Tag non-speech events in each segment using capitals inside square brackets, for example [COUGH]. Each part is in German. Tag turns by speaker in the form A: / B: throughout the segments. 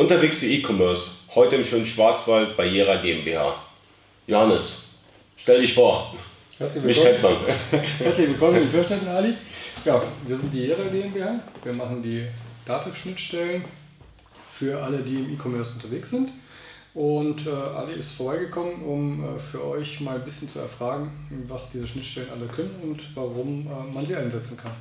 A: Unterwegs für E-Commerce, heute im schönen Schwarzwald bei Jera GmbH. Johannes, stell dich vor.
B: Herzlich
A: Mich kennt man. [LAUGHS]
B: Herzlich willkommen in Fürstetten, Ali. Ja, wir sind die Jera GmbH. Wir machen die Dativ-Schnittstellen für alle, die im E-Commerce unterwegs sind. Und äh, Ali ist vorbeigekommen, um äh, für euch mal ein bisschen zu erfragen, was diese Schnittstellen alle können und warum äh, man sie einsetzen kann.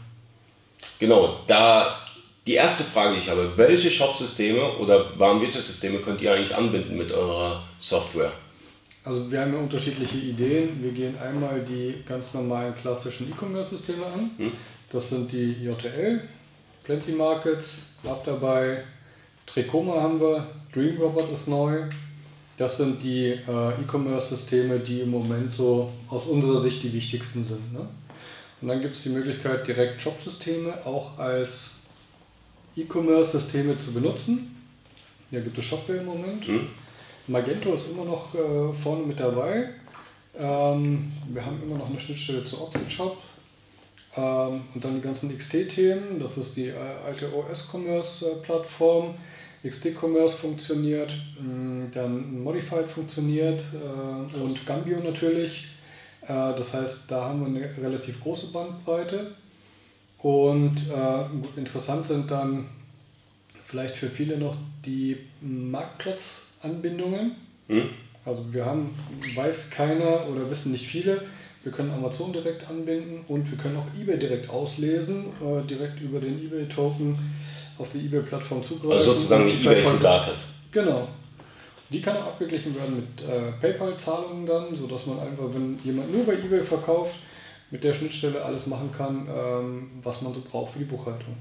A: Genau, da die erste Frage, die ich habe, welche Shop-Systeme oder Warenwirtschaftssysteme könnt ihr eigentlich anbinden mit eurer Software?
B: Also wir haben ja unterschiedliche Ideen. Wir gehen einmal die ganz normalen klassischen E-Commerce-Systeme an. Hm? Das sind die JTL, Plenty Markets, Love dabei, Tricoma haben wir, Dream Robot ist neu. Das sind die äh, E-Commerce-Systeme, die im Moment so aus unserer Sicht die wichtigsten sind. Ne? Und dann gibt es die Möglichkeit, direkt Shop-Systeme auch als E-Commerce-Systeme zu benutzen. Hier gibt es Shopware im Moment. Mhm. Magento ist immer noch äh, vorne mit dabei. Ähm, wir haben immer noch eine Schnittstelle zu OxyShop. Ähm, und dann die ganzen XT-Themen. Das ist die äh, alte OS-Commerce-Plattform. XT-Commerce funktioniert, mm, dann Modified funktioniert äh, und Gambio natürlich. Äh, das heißt, da haben wir eine relativ große Bandbreite. Und äh, interessant sind dann vielleicht für viele noch die Marktplatzanbindungen. Hm? Also wir haben, weiß keiner oder wissen nicht viele, wir können Amazon direkt anbinden und wir können auch eBay direkt auslesen, äh, direkt über den eBay-Token auf die eBay-Plattform zugreifen.
A: Also sozusagen die eBay to Dativ.
B: Genau. Die kann auch abgeglichen werden mit äh, PayPal-Zahlungen dann, sodass man einfach, wenn jemand nur bei eBay verkauft, mit der Schnittstelle alles machen kann, ähm, was man so braucht für die Buchhaltung.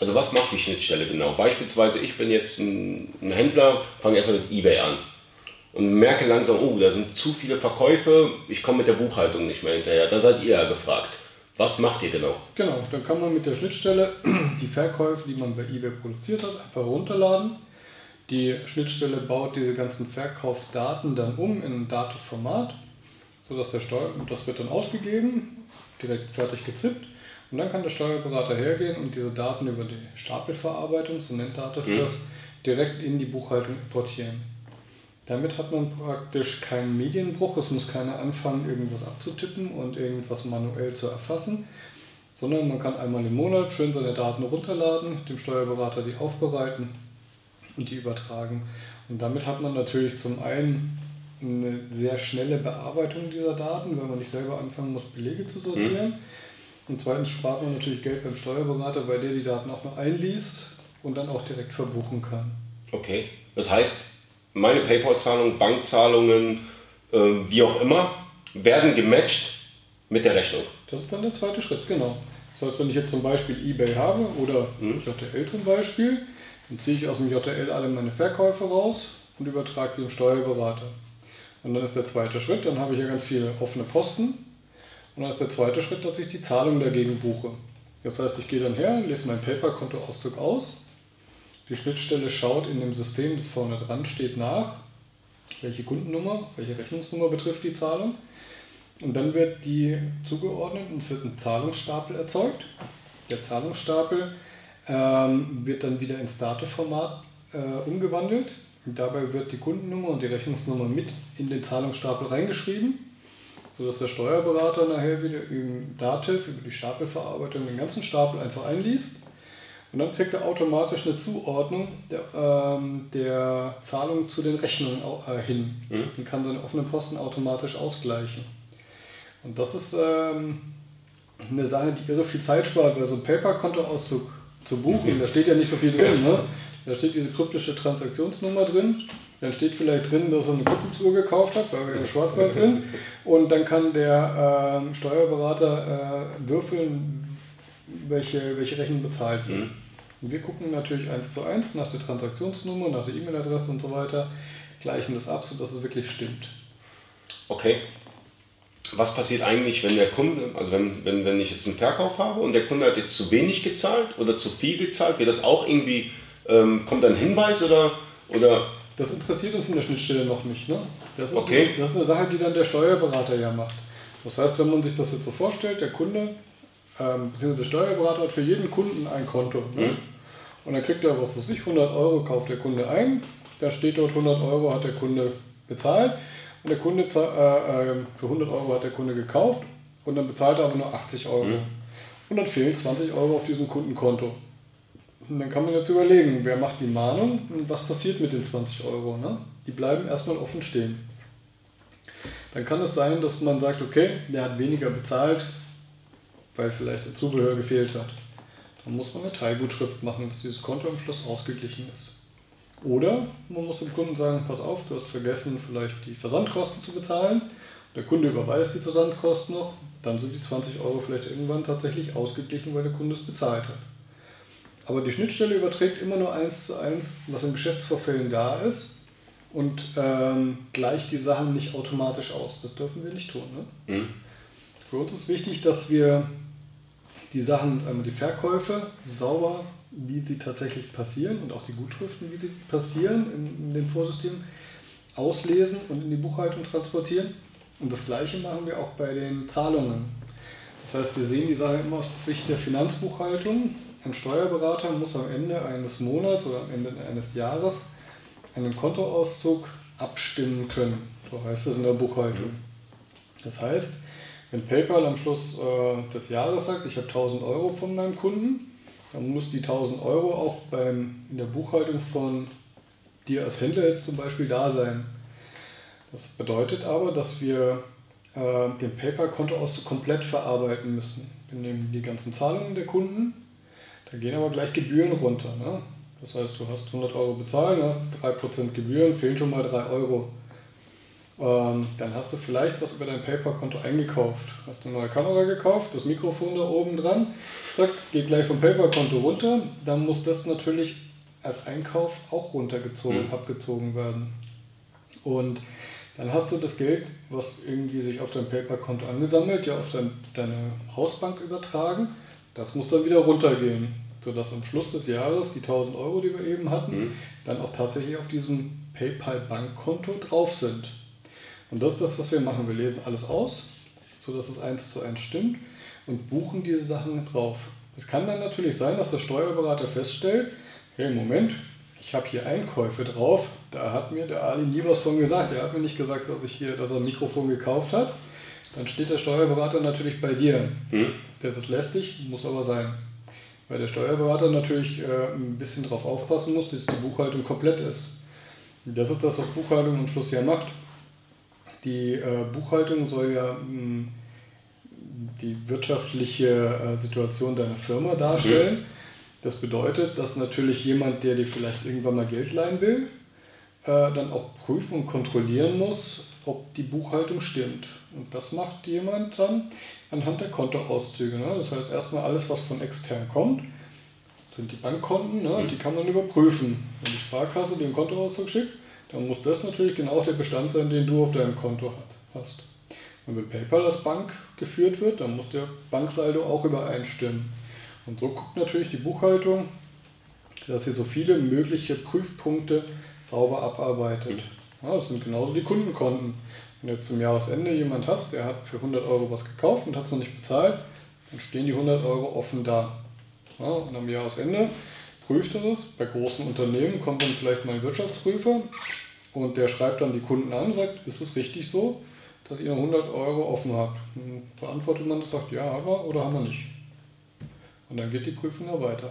A: Also was macht die Schnittstelle genau? Beispielsweise ich bin jetzt ein, ein Händler, fange erstmal mit eBay an und merke langsam, oh, da sind zu viele Verkäufe, ich komme mit der Buchhaltung nicht mehr hinterher. Da seid ihr ja gefragt. Was macht ihr genau?
B: Genau, dann kann man mit der Schnittstelle [CLEARS THROAT] die Verkäufe, die man bei eBay produziert hat, einfach runterladen. Die Schnittstelle baut diese ganzen Verkaufsdaten dann um in ein Datenformat, sodass der Steuer, das wird dann ausgegeben, direkt fertig gezippt. Und dann kann der Steuerberater hergehen und diese Daten über die Stapelverarbeitung, so nennt Dativ mhm. das, direkt in die Buchhaltung importieren. Damit hat man praktisch keinen Medienbruch, es muss keiner anfangen, irgendwas abzutippen und irgendwas manuell zu erfassen, sondern man kann einmal im Monat schön seine Daten runterladen, dem Steuerberater die aufbereiten und die übertragen. Und damit hat man natürlich zum einen eine sehr schnelle Bearbeitung dieser Daten, wenn man nicht selber anfangen muss, Belege zu sortieren. Mhm. Und zweitens spart man natürlich Geld beim Steuerberater, weil der die Daten auch noch einliest und dann auch direkt verbuchen kann.
A: Okay, das heißt, meine PayPal-Zahlungen, Bankzahlungen, äh, wie auch immer, werden gematcht mit der Rechnung.
B: Das ist dann der zweite Schritt, genau. Das heißt, wenn ich jetzt zum Beispiel eBay habe oder hm. JTL zum Beispiel, dann ziehe ich aus dem JTL alle meine Verkäufe raus und übertrage die dem Steuerberater. Und dann ist der zweite Schritt, dann habe ich ja ganz viele offene Posten. Und dann ist der zweite Schritt, dass ich die Zahlung dagegen buche. Das heißt, ich gehe dann her, lese meinen PayPal-Kontoauszug aus die Schnittstelle schaut in dem System, das vorne dran steht, nach, welche Kundennummer, welche Rechnungsnummer betrifft die Zahlung. Und dann wird die zugeordnet und es wird ein Zahlungsstapel erzeugt. Der Zahlungsstapel ähm, wird dann wieder ins Dateformat äh, umgewandelt. Dabei wird die Kundennummer und die Rechnungsnummer mit in den Zahlungsstapel reingeschrieben, sodass der Steuerberater nachher wieder im Dativ, über die Stapelverarbeitung, den ganzen Stapel einfach einliest und dann kriegt er automatisch eine Zuordnung der, ähm, der Zahlung zu den Rechnungen äh, hin mhm. und kann seine offenen Posten automatisch ausgleichen. Und das ist ähm, eine Sache, die irre viel Zeit spart, weil so ein Paper-Kontoauszug zu buchen, [LAUGHS] da steht ja nicht so viel drin. Ne? Da steht diese kryptische Transaktionsnummer drin. Dann steht vielleicht drin, dass er eine Kuckucksuhr gekauft hat, weil wir im Schwarzwald sind. Und dann kann der ähm, Steuerberater äh, würfeln, welche, welche Rechnung bezahlt wird. Mhm. Und wir gucken natürlich eins zu eins nach der Transaktionsnummer, nach der E-Mail-Adresse und so weiter, gleichen das ab, sodass es wirklich stimmt.
A: Okay. Was passiert eigentlich, wenn der Kunde, also wenn, wenn, wenn ich jetzt einen Verkauf habe und der Kunde hat jetzt zu wenig gezahlt oder zu viel gezahlt, wird das auch irgendwie, ähm, kommt ein Hinweis oder, oder?
B: Das interessiert uns in der Schnittstelle noch nicht. Ne? Das, ist okay. eine, das ist eine Sache, die dann der Steuerberater ja macht. Das heißt, wenn man sich das jetzt so vorstellt, der Kunde, ähm, beziehungsweise der Steuerberater hat für jeden Kunden ein Konto. Ne? Mhm. Und dann kriegt er, was weiß ich, 100 Euro kauft der Kunde ein. Da steht dort 100 Euro hat der Kunde bezahlt. Und der Kunde, äh, äh, für 100 Euro hat der Kunde gekauft und dann bezahlt er aber nur 80 Euro. Mhm. Und dann fehlen 20 Euro auf diesem Kundenkonto. Und dann kann man jetzt überlegen, wer macht die Mahnung und was passiert mit den 20 Euro. Ne? Die bleiben erstmal offen stehen. Dann kann es sein, dass man sagt, okay, der hat weniger bezahlt, weil vielleicht ein Zubehör gefehlt hat. Dann muss man eine Teilgutschrift machen, dass dieses Konto am Schluss ausgeglichen ist. Oder man muss dem Kunden sagen, pass auf, du hast vergessen, vielleicht die Versandkosten zu bezahlen. Der Kunde überweist die Versandkosten noch, dann sind die 20 Euro vielleicht irgendwann tatsächlich ausgeglichen, weil der Kunde es bezahlt hat. Aber die Schnittstelle überträgt immer nur eins zu eins, was in Geschäftsvorfällen da ist und ähm, gleicht die Sachen nicht automatisch aus. Das dürfen wir nicht tun. Ne? Mhm. Für uns ist wichtig, dass wir die Sachen, einmal die Verkäufe sauber, wie sie tatsächlich passieren und auch die Gutschriften, wie sie passieren in, in dem Vorsystem, auslesen und in die Buchhaltung transportieren. Und das Gleiche machen wir auch bei den Zahlungen. Das heißt, wir sehen die Sache immer aus Sicht der Finanzbuchhaltung. Ein Steuerberater muss am Ende eines Monats oder am Ende eines Jahres einen Kontoauszug abstimmen können. So heißt es in der Buchhaltung. Das heißt, wenn PayPal am Schluss äh, des Jahres sagt, ich habe 1000 Euro von meinem Kunden, dann muss die 1000 Euro auch beim, in der Buchhaltung von dir als Händler jetzt zum Beispiel da sein. Das bedeutet aber, dass wir äh, den PayPal-Kontoauszug komplett verarbeiten müssen. Wir nehmen die ganzen Zahlungen der Kunden, da gehen aber gleich Gebühren runter. Ne? Das heißt, du hast 100 Euro bezahlt, hast 3% Gebühren, fehlen schon mal 3 Euro. Ähm, dann hast du vielleicht was über dein PayPal-Konto eingekauft. Hast eine neue Kamera gekauft, das Mikrofon da oben dran, zack, geht gleich vom PayPal-Konto runter. Dann muss das natürlich als Einkauf auch runtergezogen, mhm. abgezogen werden. Und dann hast du das Geld, was irgendwie sich auf dein PayPal-Konto angesammelt, ja auf dein, deine Hausbank übertragen. Das muss dann wieder runtergehen, sodass am Schluss des Jahres die 1000 Euro, die wir eben hatten, mhm. dann auch tatsächlich auf diesem PayPal-Bankkonto drauf sind. Und das ist das, was wir machen. Wir lesen alles aus, sodass es eins zu eins stimmt und buchen diese Sachen drauf. Es kann dann natürlich sein, dass der Steuerberater feststellt, hey, Moment, ich habe hier Einkäufe drauf, da hat mir der Ali nie was von gesagt. Er hat mir nicht gesagt, dass ich hier, dass er ein Mikrofon gekauft hat. Dann steht der Steuerberater natürlich bei dir. Hm. Das ist lästig, muss aber sein. Weil der Steuerberater natürlich äh, ein bisschen darauf aufpassen muss, dass die Buchhaltung komplett ist. Das ist das, was Buchhaltung am Schluss ja macht. Die äh, Buchhaltung soll ja mh, hm, die wirtschaftliche äh, Situation deiner Firma darstellen. Mhm. Das bedeutet, dass natürlich jemand, der dir vielleicht irgendwann mal Geld leihen will, äh, dann auch prüfen und kontrollieren muss, ob die Buchhaltung stimmt. Und das macht jemand dann anhand der Kontoauszüge. Ne? Das heißt, erstmal alles, was von extern kommt, sind die Bankkonten, ne? Mhm. die kann man überprüfen. Wenn die Sparkasse dir einen Kontoauszug schickt, dann muss das natürlich genau der Bestand sein, den du auf deinem Konto hast. Und wenn PayPal als Bank geführt wird, dann muss der Banksaldo auch übereinstimmen. Und so guckt natürlich die Buchhaltung, dass sie so viele mögliche Prüfpunkte sauber abarbeitet. Ja, das sind genauso die Kundenkonten. Wenn jetzt zum Jahresende jemand hast, der hat für 100 Euro was gekauft und hat es noch nicht bezahlt, dann stehen die 100 Euro offen da. Ja, und am Jahresende prüft er das. Bei großen Unternehmen kommt dann vielleicht mal ein Wirtschaftsprüfer und der schreibt dann die Kunden an und sagt, ist es richtig so, dass ihr 100 Euro offen habt? Dann beantwortet man und sagt, ja, haben wir oder haben wir nicht. Und dann geht die Prüfung ja weiter.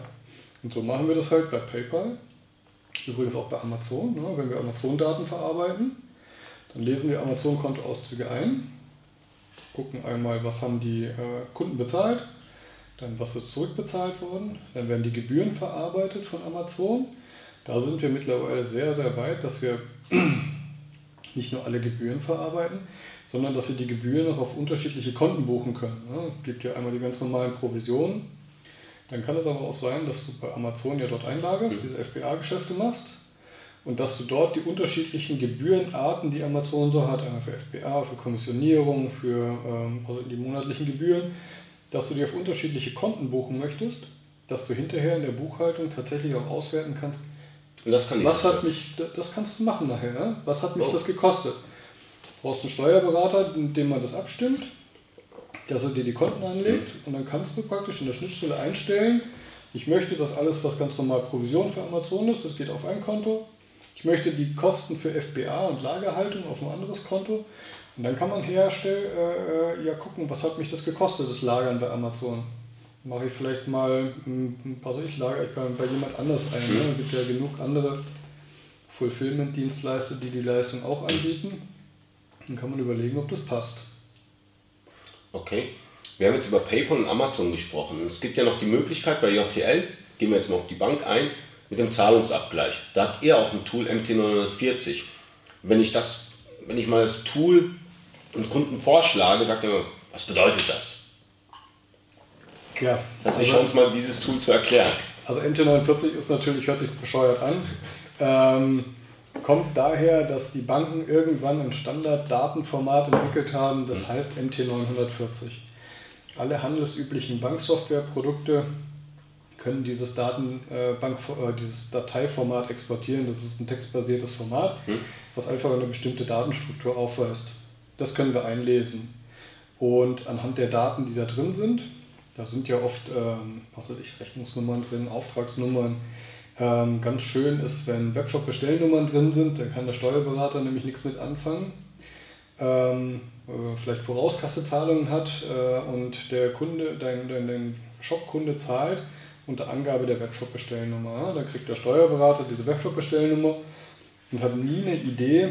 B: Und so machen wir das halt bei PayPal, übrigens auch bei Amazon. Ne? Wenn wir Amazon-Daten verarbeiten, dann lesen wir Amazon-Kontoauszüge ein, gucken einmal, was haben die äh, Kunden bezahlt, dann was ist zurückbezahlt worden, dann werden die Gebühren verarbeitet von Amazon. Da sind wir mittlerweile sehr, sehr weit, dass wir [CLEARS THROAT] nicht nur alle Gebühren verarbeiten, sondern dass wir die Gebühren auch auf unterschiedliche Konten buchen können. Ne? Es gibt ja einmal die ganz normalen Provisionen, dann kann es aber auch sein, dass du bei Amazon ja dort einlagerst, diese FBA-Geschäfte machst und dass du dort die unterschiedlichen Gebührenarten, die Amazon so hat, einmal für FBA, für Kommissionierung, für ähm, also die monatlichen Gebühren, dass du die auf unterschiedliche Konten buchen möchtest, dass du hinterher in der Buchhaltung tatsächlich auch auswerten kannst,
A: das kann
B: was hat mich, das kannst du machen nachher, ne? was hat mich oh. das gekostet. Du brauchst einen Steuerberater, mit dem man das abstimmt dass er dir die Konten anlegt und dann kannst du praktisch in der Schnittstelle einstellen, Ich möchte, dass alles, was ganz normal Provision für Amazon ist, das geht auf ein Konto. Ich möchte die Kosten für FBA und Lagerhaltung auf ein anderes Konto. Und dann kann man herstellen, äh, äh, ja gucken, was hat mich das gekostet, das Lagern bei Amazon. Mache ich vielleicht mal, was ich lagere ich bei, bei jemand anders ein. Ne? Es gibt ja genug andere Fulfillment-Dienstleister, die die Leistung auch anbieten. Dann kann man überlegen, ob das passt.
A: Okay. Wir haben jetzt über PayPal und Amazon gesprochen. Es gibt ja noch die Möglichkeit bei JTL, gehen wir jetzt mal auf die Bank ein, mit dem Zahlungsabgleich. Da habt ihr auch ein Tool MT940. Wenn ich das, wenn ich mal das Tool und Kunden vorschlage, sagt er, was bedeutet das? Ja. Das heißt, ich also, uns mal dieses Tool zu erklären.
B: Also MT49 ist natürlich, hört sich bescheuert an. Ähm, kommt daher, dass die Banken irgendwann ein Standard-Datenformat entwickelt haben, das hm. heißt MT940. Alle handelsüblichen Banksoftwareprodukte können dieses, Daten, äh, Bank, äh, dieses Dateiformat exportieren. Das ist ein textbasiertes Format, hm. was einfach eine bestimmte Datenstruktur aufweist. Das können wir einlesen. Und anhand der Daten, die da drin sind, da sind ja oft, ähm, was weiß ich, Rechnungsnummern drin, Auftragsnummern. Ähm, ganz schön ist, wenn Webshop-Bestellnummern drin sind, dann kann der Steuerberater nämlich nichts mit anfangen. Ähm, äh, vielleicht Vorauskassezahlungen hat äh, und der Kunde, dein, dein, dein Shop-Kunde zahlt unter Angabe der Webshop-Bestellnummer. Dann kriegt der Steuerberater diese Webshop-Bestellnummer und hat nie eine Idee,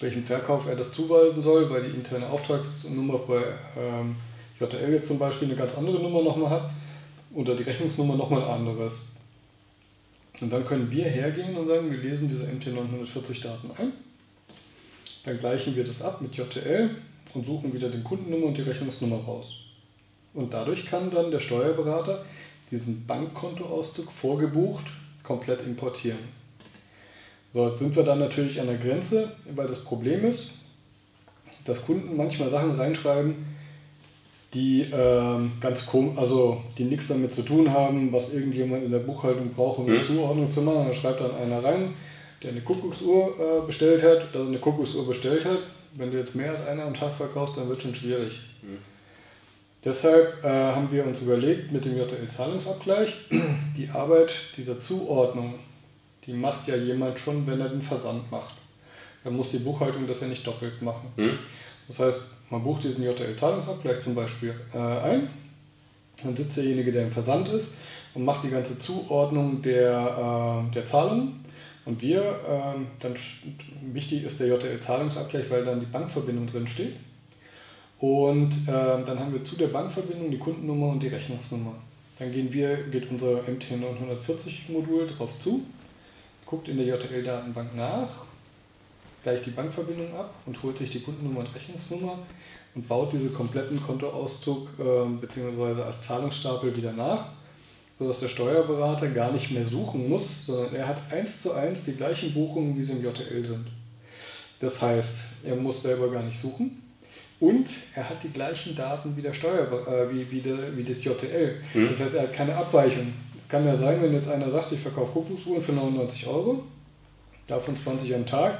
B: welchem Verkauf er das zuweisen soll, weil die interne Auftragsnummer bei ähm, JTL jetzt zum Beispiel eine ganz andere Nummer nochmal hat oder die Rechnungsnummer nochmal ein anderes. Und dann können wir hergehen und sagen, wir lesen diese MT940 Daten ein, dann gleichen wir das ab mit JTL und suchen wieder den Kundennummer und die Rechnungsnummer raus. Und dadurch kann dann der Steuerberater diesen Bankkontoauszug vorgebucht komplett importieren. So, jetzt sind wir dann natürlich an der Grenze, weil das Problem ist, dass Kunden manchmal Sachen reinschreiben, die ähm, ganz komisch, also die nichts damit zu tun haben, was irgendjemand in der Buchhaltung braucht, um eine mhm. Zuordnung zu machen. Da schreibt dann einer rein, der eine Kuckucksuhr äh, bestellt hat, dass er eine Kuckucksuhr bestellt hat. Wenn du jetzt mehr als eine am Tag verkaufst, dann wird schon schwierig. Mhm. Deshalb äh, haben wir uns überlegt, mit dem JTL-Zahlungsabgleich, [CLEARS THROAT] die Arbeit dieser Zuordnung, die macht ja jemand schon, wenn er den Versand macht. Dann muss die Buchhaltung das ja nicht doppelt machen. Mhm. Das heißt, man bucht diesen JTL-Zahlungsabgleich zum Beispiel äh, ein, dann sitzt derjenige, der im Versand ist und macht die ganze Zuordnung der, äh, der Zahlungen. Und wir, äh, dann wichtig ist der JTL-Zahlungsabgleich, weil dann die Bankverbindung drin steht. Und äh, dann haben wir zu der Bankverbindung die Kundennummer und die Rechnungsnummer. Dann gehen wir, geht unser MT940-Modul drauf zu, guckt in der JTL-Datenbank nach, gleicht die Bankverbindung ab und holt sich die Kundennummer und Rechnungsnummer und baut diese kompletten Kontoauszug äh, bzw. als Zahlungsstapel wieder nach, sodass der Steuerberater gar nicht mehr suchen muss, sondern er hat eins zu eins die gleichen Buchungen, wie sie im JTL sind. Das heißt, er muss selber gar nicht suchen und er hat die gleichen Daten wie, der Steuer, äh, wie, wie, der, wie das JTL. Mhm. Das heißt, er hat keine Abweichung. Kann ja sein, wenn jetzt einer sagt, ich verkaufe Kuckucksuhren für 99 Euro, davon 20 am Tag,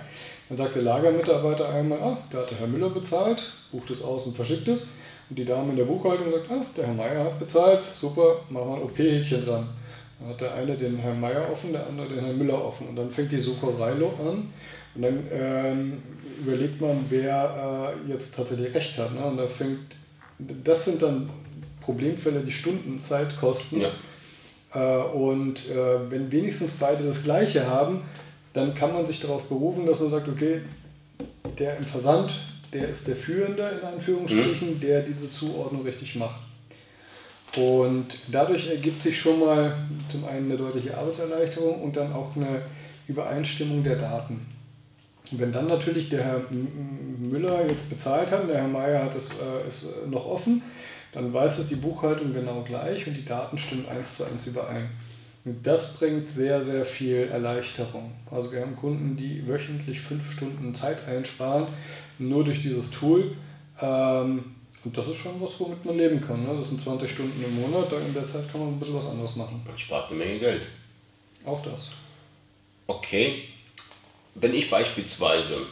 B: dann sagt der Lagermitarbeiter einmal, ah, da hat der Herr Müller bezahlt, bucht es aus und verschickt es. Und die Dame in der Buchhaltung sagt, ah, der Herr Meier hat bezahlt, super, machen wir ein OP-Häkchen dran. Dann hat der eine den Herrn Meier offen, der andere den Herrn Müller offen. Und dann fängt die Sucherei an und dann ähm, überlegt man, wer äh, jetzt tatsächlich recht hat. Ne? Und da fängt, das sind dann Problemfälle, die Stunden Zeit kosten. Ja. Äh, und äh, wenn wenigstens beide das Gleiche haben, dann kann man sich darauf berufen, dass man sagt, okay, der im Versand, der ist der Führende in Anführungsstrichen, mhm. der diese Zuordnung richtig macht. Und dadurch ergibt sich schon mal zum einen eine deutliche Arbeitserleichterung und dann auch eine Übereinstimmung der Daten. Wenn dann natürlich der Herr Müller jetzt bezahlt hat, der Herr Meier hat es, äh, ist noch offen, dann weiß es die Buchhaltung genau gleich und die Daten stimmen eins zu eins überein. Und das bringt sehr, sehr viel Erleichterung. Also wir haben Kunden, die wöchentlich fünf Stunden Zeit einsparen, nur durch dieses Tool. Ähm, und das ist schon was, womit man leben kann. Ne? Das sind 20 Stunden im Monat, in der Zeit kann man ein bisschen was anderes machen.
A: Man spart eine Menge Geld.
B: Auch das.
A: Okay. Wenn ich beispielsweise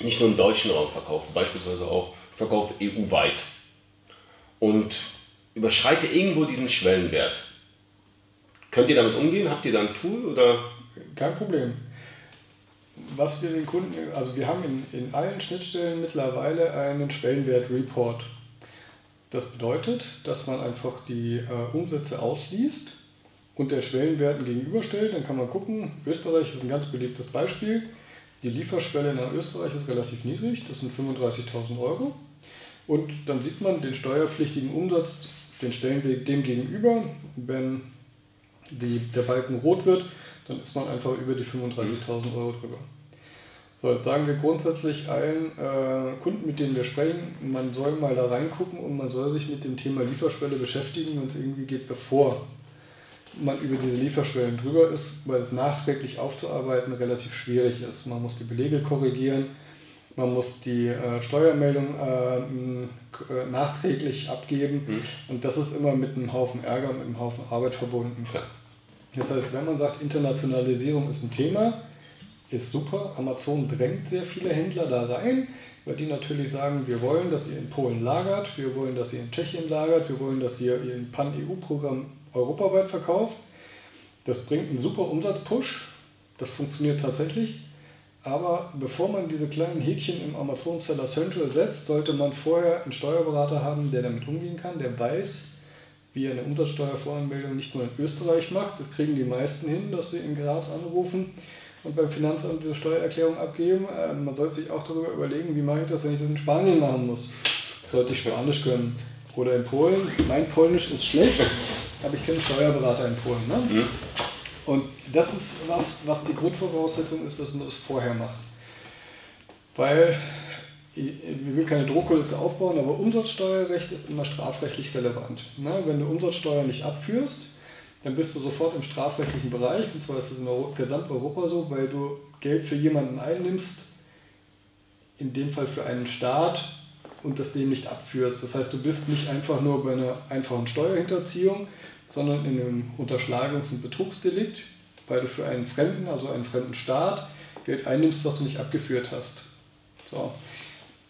A: nicht nur im deutschen Raum verkaufe, beispielsweise auch verkaufe EU-weit und überschreite irgendwo diesen Schwellenwert, Könnt ihr damit umgehen? Habt ihr da ein Tool oder?
B: Kein Problem. Was wir den Kunden, also wir haben in, in allen Schnittstellen mittlerweile einen Schwellenwert-Report. Das bedeutet, dass man einfach die äh, Umsätze ausliest und der Schwellenwerten gegenüberstellt. Dann kann man gucken, Österreich ist ein ganz beliebtes Beispiel. Die Lieferschwelle nach Österreich ist relativ niedrig, das sind 35.000 Euro. Und dann sieht man den steuerpflichtigen Umsatz, den stellen wir dem gegenüber. Wenn die, der Balken rot wird, dann ist man einfach über die 35.000 Euro drüber. So, jetzt sagen wir grundsätzlich allen äh, Kunden, mit denen wir sprechen, man soll mal da reingucken und man soll sich mit dem Thema Lieferschwelle beschäftigen, wenn es irgendwie geht, bevor man über diese Lieferschwellen drüber ist, weil es nachträglich aufzuarbeiten relativ schwierig ist. Man muss die Belege korrigieren, man muss die äh, Steuermeldung äh, äh, nachträglich abgeben mhm. und das ist immer mit einem Haufen Ärger, mit einem Haufen Arbeit verbunden. Ja. Das heißt, wenn man sagt, Internationalisierung ist ein Thema, ist super. Amazon drängt sehr viele Händler da rein, weil die natürlich sagen, wir wollen, dass ihr in Polen lagert, wir wollen, dass ihr in Tschechien lagert, wir wollen, dass ihr ihr Pan-EU-Programm europaweit verkauft. Das bringt einen super Umsatzpush, das funktioniert tatsächlich. Aber bevor man diese kleinen Häkchen im Amazon Seller Central setzt, sollte man vorher einen Steuerberater haben, der damit umgehen kann, der weiß, wie er eine Umsatzsteuervoranmeldung nicht nur in Österreich macht. Das kriegen die meisten hin, dass sie in Graz anrufen und beim Finanzamt diese Steuererklärung abgeben. Äh, man sollte sich auch darüber überlegen, wie mache ich das, wenn ich das in Spanien machen muss. Sollte ich Spanisch können. Oder in Polen. Mein Polnisch ist schlecht, aber ich kenne einen Steuerberater in Polen. Ne? Mhm. Und das ist was, was die Grundvoraussetzung ist, dass man das vorher macht. Weil ich will keine Drohkulisse aufbauen, aber Umsatzsteuerrecht ist immer strafrechtlich relevant. Ne? Wenn du Umsatzsteuer nicht abführst, dann bist du sofort im strafrechtlichen Bereich. Und zwar ist es in Gesamteuropa so, weil du Geld für jemanden einnimmst, in dem Fall für einen Staat, und das dem nicht abführst. Das heißt, du bist nicht einfach nur bei einer einfachen Steuerhinterziehung, sondern in einem Unterschlagungs- und Betrugsdelikt, weil du für einen Fremden, also einen fremden Staat, Geld einnimmst, was du nicht abgeführt hast. So.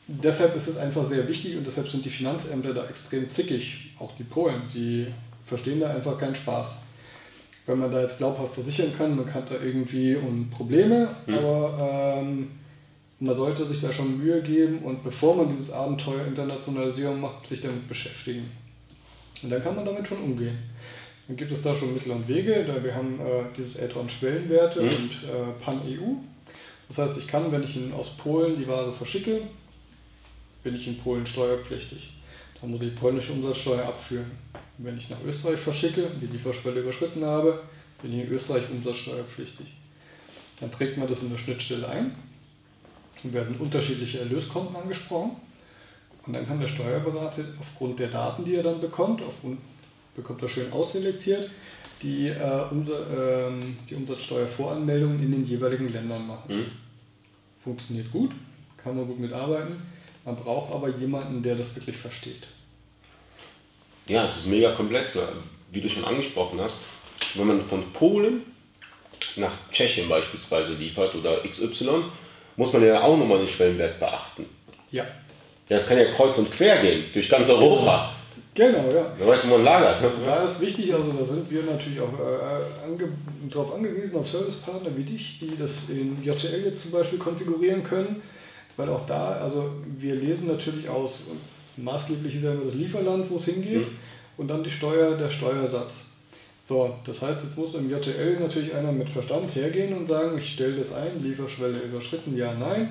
B: Deshalb ist es einfach sehr wichtig und deshalb sind die Finanzämter da extrem zickig, auch die Polen, die verstehen da einfach keinen Spaß. Wenn man da jetzt glaubhaft versichern kann, man hat da irgendwie Probleme, mhm. aber ähm, man sollte sich da schon Mühe geben und bevor man dieses Abenteuer Internationalisierung macht, sich damit beschäftigen. Und dann kann man damit schon umgehen. Dann gibt es da schon Mittel und Wege. Da wir haben äh, dieses Add-on-Schwellenwerte mhm. und äh, Pan-EU. Das heißt, ich kann, wenn ich in, aus Polen die Ware verschicke, bin ich in Polen steuerpflichtig. Dann muss ich polnische Umsatzsteuer abführen. wenn ich nach Österreich verschicke, die Lieferschwelle überschritten habe, bin ich in Österreich umsatzsteuerpflichtig. Dann trägt man das in der Schnittstelle ein. Dann werden unterschiedliche Erlöskonten angesprochen. Und dann kann der Steuerberater aufgrund der Daten, die er dann bekommt, aufgrund bekommt er schön ausselektiert, die, äh, unser, ähm, die Umsatzsteuervoranmeldungen in den jeweiligen Ländern machen. Mhm. Funktioniert gut, kann man gut mitarbeiten. Man braucht aber jemanden, der das wirklich versteht.
A: Ja, es ist mega komplex, wie du schon angesprochen hast. Wenn man von Polen nach Tschechien beispielsweise liefert oder XY, muss man ja auch nochmal den Schwellenwert beachten.
B: Ja.
A: Ja, das kann ja kreuz und quer gehen, durch ganz Europa.
B: Genau, ja.
A: Wer weiß, wo man lagert. Ne?
B: Da ist wichtig, also da sind wir natürlich auch äh, ange darauf angewiesen, auf Servicepartner wie dich, die das in JTL jetzt zum Beispiel konfigurieren können, weil auch da, also wir lesen natürlich aus, maßgeblich ist ja immer das Lieferland, wo es hingeht, mhm. und dann die Steuer, der Steuersatz. So, das heißt, jetzt muss im JTL natürlich einer mit Verstand hergehen und sagen, ich stelle das ein, Lieferschwelle überschritten, ja, nein.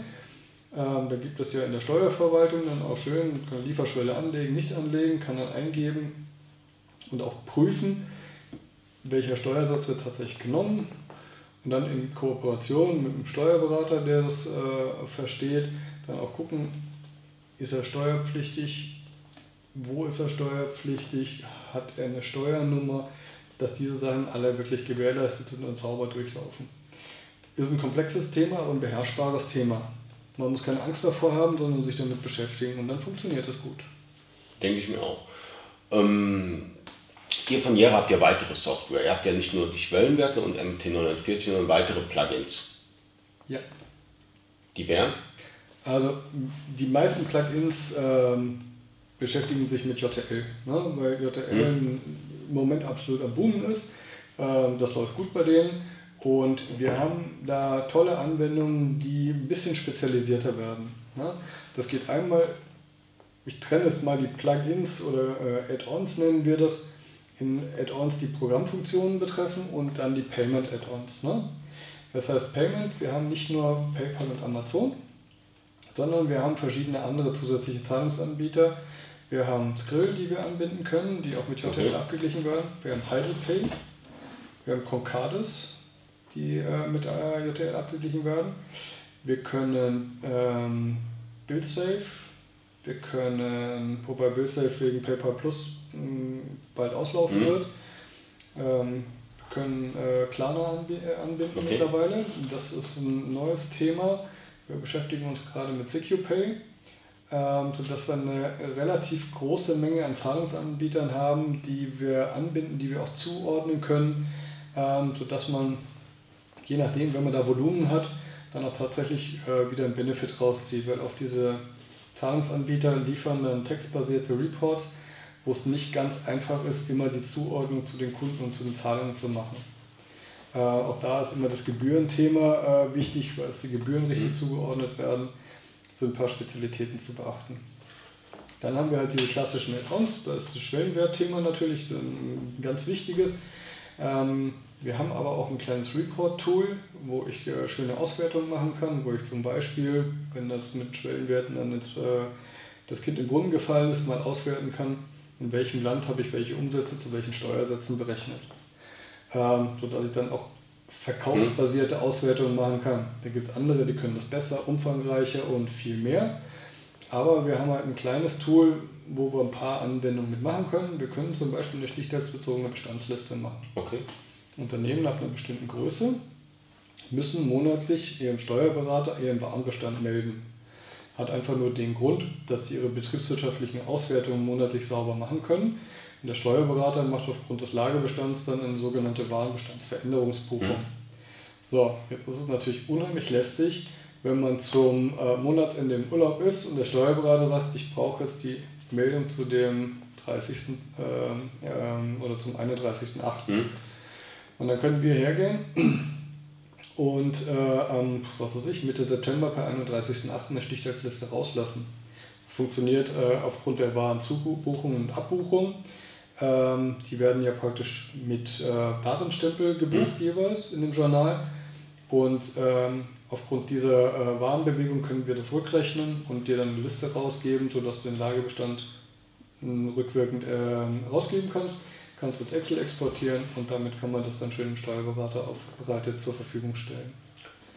B: Ähm, da gibt es ja in der Steuerverwaltung dann auch schön, kann Lieferschwelle anlegen, nicht anlegen, kann dann eingeben und auch prüfen, welcher Steuersatz wird tatsächlich genommen. Und dann in Kooperation mit einem Steuerberater, der das äh, versteht, dann auch gucken, ist er steuerpflichtig, wo ist er steuerpflichtig, hat er eine Steuernummer, dass diese Sachen alle wirklich gewährleistet sind und sauber durchlaufen. Ist ein komplexes Thema, aber ein beherrschbares Thema. Man muss keine Angst davor haben, sondern sich damit beschäftigen und dann funktioniert es gut.
A: Denke ich mir auch. Ähm, ihr von Jera habt ja weitere Software. Ihr habt ja nicht nur die Schwellenwerte und MT940, sondern weitere Plugins.
B: Ja.
A: Die wären?
B: Also die meisten Plugins ähm, beschäftigen sich mit JTL, ne? weil JTL hm. Im Moment absolut am Boomen ist. Ähm, das läuft gut bei denen. Und wir haben da tolle Anwendungen, die ein bisschen spezialisierter werden. Ne? Das geht einmal, ich trenne jetzt mal die Plugins oder äh, Add-ons nennen wir das, in Add-ons die Programmfunktionen betreffen und dann die Payment-Add-ons. Ne? Das heißt Payment, wir haben nicht nur PayPal und Amazon, sondern wir haben verschiedene andere zusätzliche Zahlungsanbieter. Wir haben Skrill, die wir anbinden können, die auch mit JTL okay. abgeglichen werden. Wir haben HydroPay, wir haben Concardis, die äh, mit äh, JTL abgeglichen werden. Wir können ähm, BillSafe, wir können, wobei BillSafe wegen PayPal Plus mh, hm, bald auslaufen mhm. wird. Ähm, wir können äh, Klarna anb äh, anbinden okay. mittlerweile. Das ist ein neues Thema. Wir beschäftigen uns gerade mit SecuPay, ähm, sodass wir eine relativ große Menge an Zahlungsanbietern haben, die wir anbinden, die wir auch zuordnen können, ähm, sodass man je nachdem, wenn man da Volumen hat, dann auch tatsächlich äh, wieder einen Benefit rauszieht, weil auch diese Zahlungsanbieter liefern dann textbasierte Reports, wo es nicht ganz einfach ist, immer die Zuordnung zu den Kunden und zu den Zahlungen zu machen. Äh, auch da ist immer das Gebührenthema äh, wichtig, weil es die Gebühren richtig mhm. zugeordnet werden, sind ein paar Spezialitäten zu beachten. Dann haben wir halt diese klassischen Add-ons, da ist das Schwellenwertthema natürlich ein ganz wichtiges. Ähm, wir haben aber auch ein kleines Report-Tool, wo ich äh, schöne Auswertungen machen kann, wo ich zum Beispiel, wenn das mit Schwellenwerten dann jetzt, äh, das Kind im Brunnen gefallen ist, mal auswerten kann, in welchem Land habe ich welche Umsätze zu welchen Steuersätzen berechnet. Ähm, sodass ich dann auch verkaufsbasierte Auswertungen machen kann. Da gibt es andere, die können das besser, umfangreicher und viel mehr. Aber wir haben halt ein kleines Tool, wo wir ein paar Anwendungen mitmachen können. Wir können zum Beispiel eine stichtagsbezogene Bestandsliste machen.
A: Okay.
B: Unternehmen ab einer bestimmten Größe müssen monatlich ihrem Steuerberater ihren Warenbestand melden. Hat einfach nur den Grund, dass sie ihre betriebswirtschaftlichen Auswertungen monatlich sauber machen können. Der Steuerberater macht aufgrund des Lagerbestands dann eine sogenannte Warenbestandsveränderungsbuchung. Mhm. So, jetzt ist es natürlich unheimlich lästig, wenn man zum äh, Monatsende im Urlaub ist und der Steuerberater sagt, ich brauche jetzt die Meldung zu dem 30. Äh, äh, oder zum 31.8. Mhm. Und dann können wir hergehen und äh, am, was weiß ich, Mitte September per 31.08. eine Stichtagsliste rauslassen. Das funktioniert äh, aufgrund der wahren Zubuchung und Abbuchung. Ähm, die werden ja praktisch mit äh, Datenstempel gebucht mhm. jeweils in dem Journal. Und ähm, aufgrund dieser äh, Warenbewegung können wir das rückrechnen und dir dann eine Liste rausgeben, sodass du den Lagebestand äh, rückwirkend äh, rausgeben kannst kannst ins Excel exportieren und damit kann man das dann schön dem Steuerberater aufbereitet zur Verfügung stellen.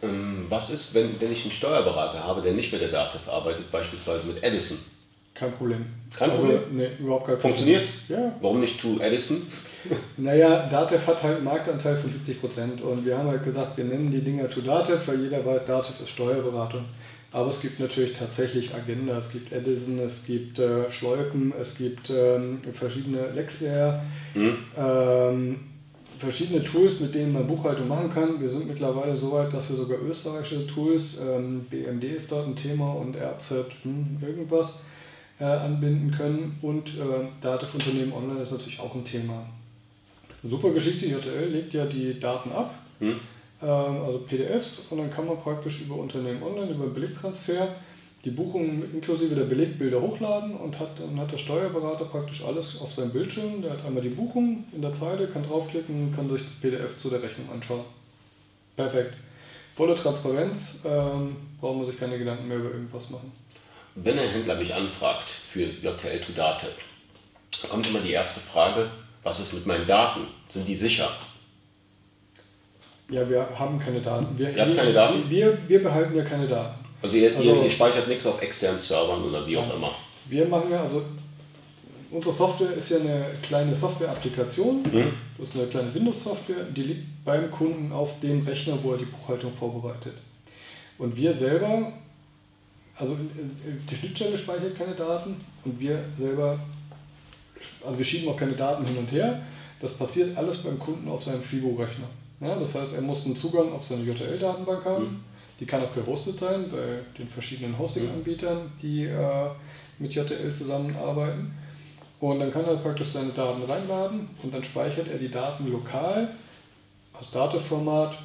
A: Ähm, was ist, wenn, wenn ich einen Steuerberater habe, der nicht mit der Dativ arbeitet, beispielsweise mit Edison?
B: Kein Problem.
A: Kein also, Problem?
B: Nee, überhaupt kein
A: Problem. Funktioniert? Ja. Warum nicht to Edison? [LAUGHS]
B: Naja, Datev hat halt einen Marktanteil von 70% und wir haben halt gesagt, wir nennen die Dinger to Datev, weil jeder weiß, Datev ist Steuerberatung. Aber es gibt natürlich tatsächlich Agenda, es gibt Edison, es gibt äh, Schleupen, es gibt ähm, verschiedene Lexware, mhm. ähm, verschiedene Tools, mit denen man Buchhaltung machen kann. Wir sind mittlerweile so weit, dass wir sogar österreichische Tools, ähm, BMD ist dort ein Thema und RZ hm, irgendwas äh, anbinden können. Und äh, Dativ Unternehmen Online ist natürlich auch ein Thema. Super Geschichte, JTL legt ja die Daten ab. Mhm ähm, also PDFs, und dann kann man praktisch über Unternehmen online, über Belegtransfer die Buchung inklusive der Belegbilder hochladen und hat, dann hat der Steuerberater praktisch alles auf seinem Bildschirm. Der hat einmal die Buchung in der Zeile, kann draufklicken und kann sich das PDF zu der Rechnung anschauen. Perfekt. Volle Transparenz, ähm, braucht man sich keine Gedanken mehr über irgendwas machen.
A: Wenn ein Händler mich anfragt für JTL to Datev, kommt immer die erste Frage, was ist mit meinen Daten? Sind die sicher?
B: Ja, wir haben keine Daten. Wir,
A: ihr habt keine Daten?
B: Wir, wir behalten ja keine Daten.
A: Also ihr, also ihr, ihr speichert nichts auf externen Servern oder wie auch immer?
B: Wir machen ja, also unsere Software ist ja eine kleine Software-Applikation. Mhm. Das ist eine kleine Windows-Software, die liegt beim Kunden auf dem Rechner, wo er die Buchhaltung vorbereitet. Und wir selber, also die Schnittstelle speichert keine Daten und wir selber, also wir schieben auch keine Daten hin und her. Das passiert alles beim Kunden auf seinem FIBO-Rechner. Ja, das heißt, er muss einen Zugang auf seine JTL-Datenbank haben. Mhm. Die kann auch gehostet sein bei den verschiedenen Hosting-Anbietern, die äh, mit JTL zusammenarbeiten. Und dann kann er praktisch seine Daten reinladen und dann speichert er die Daten lokal als Dateformat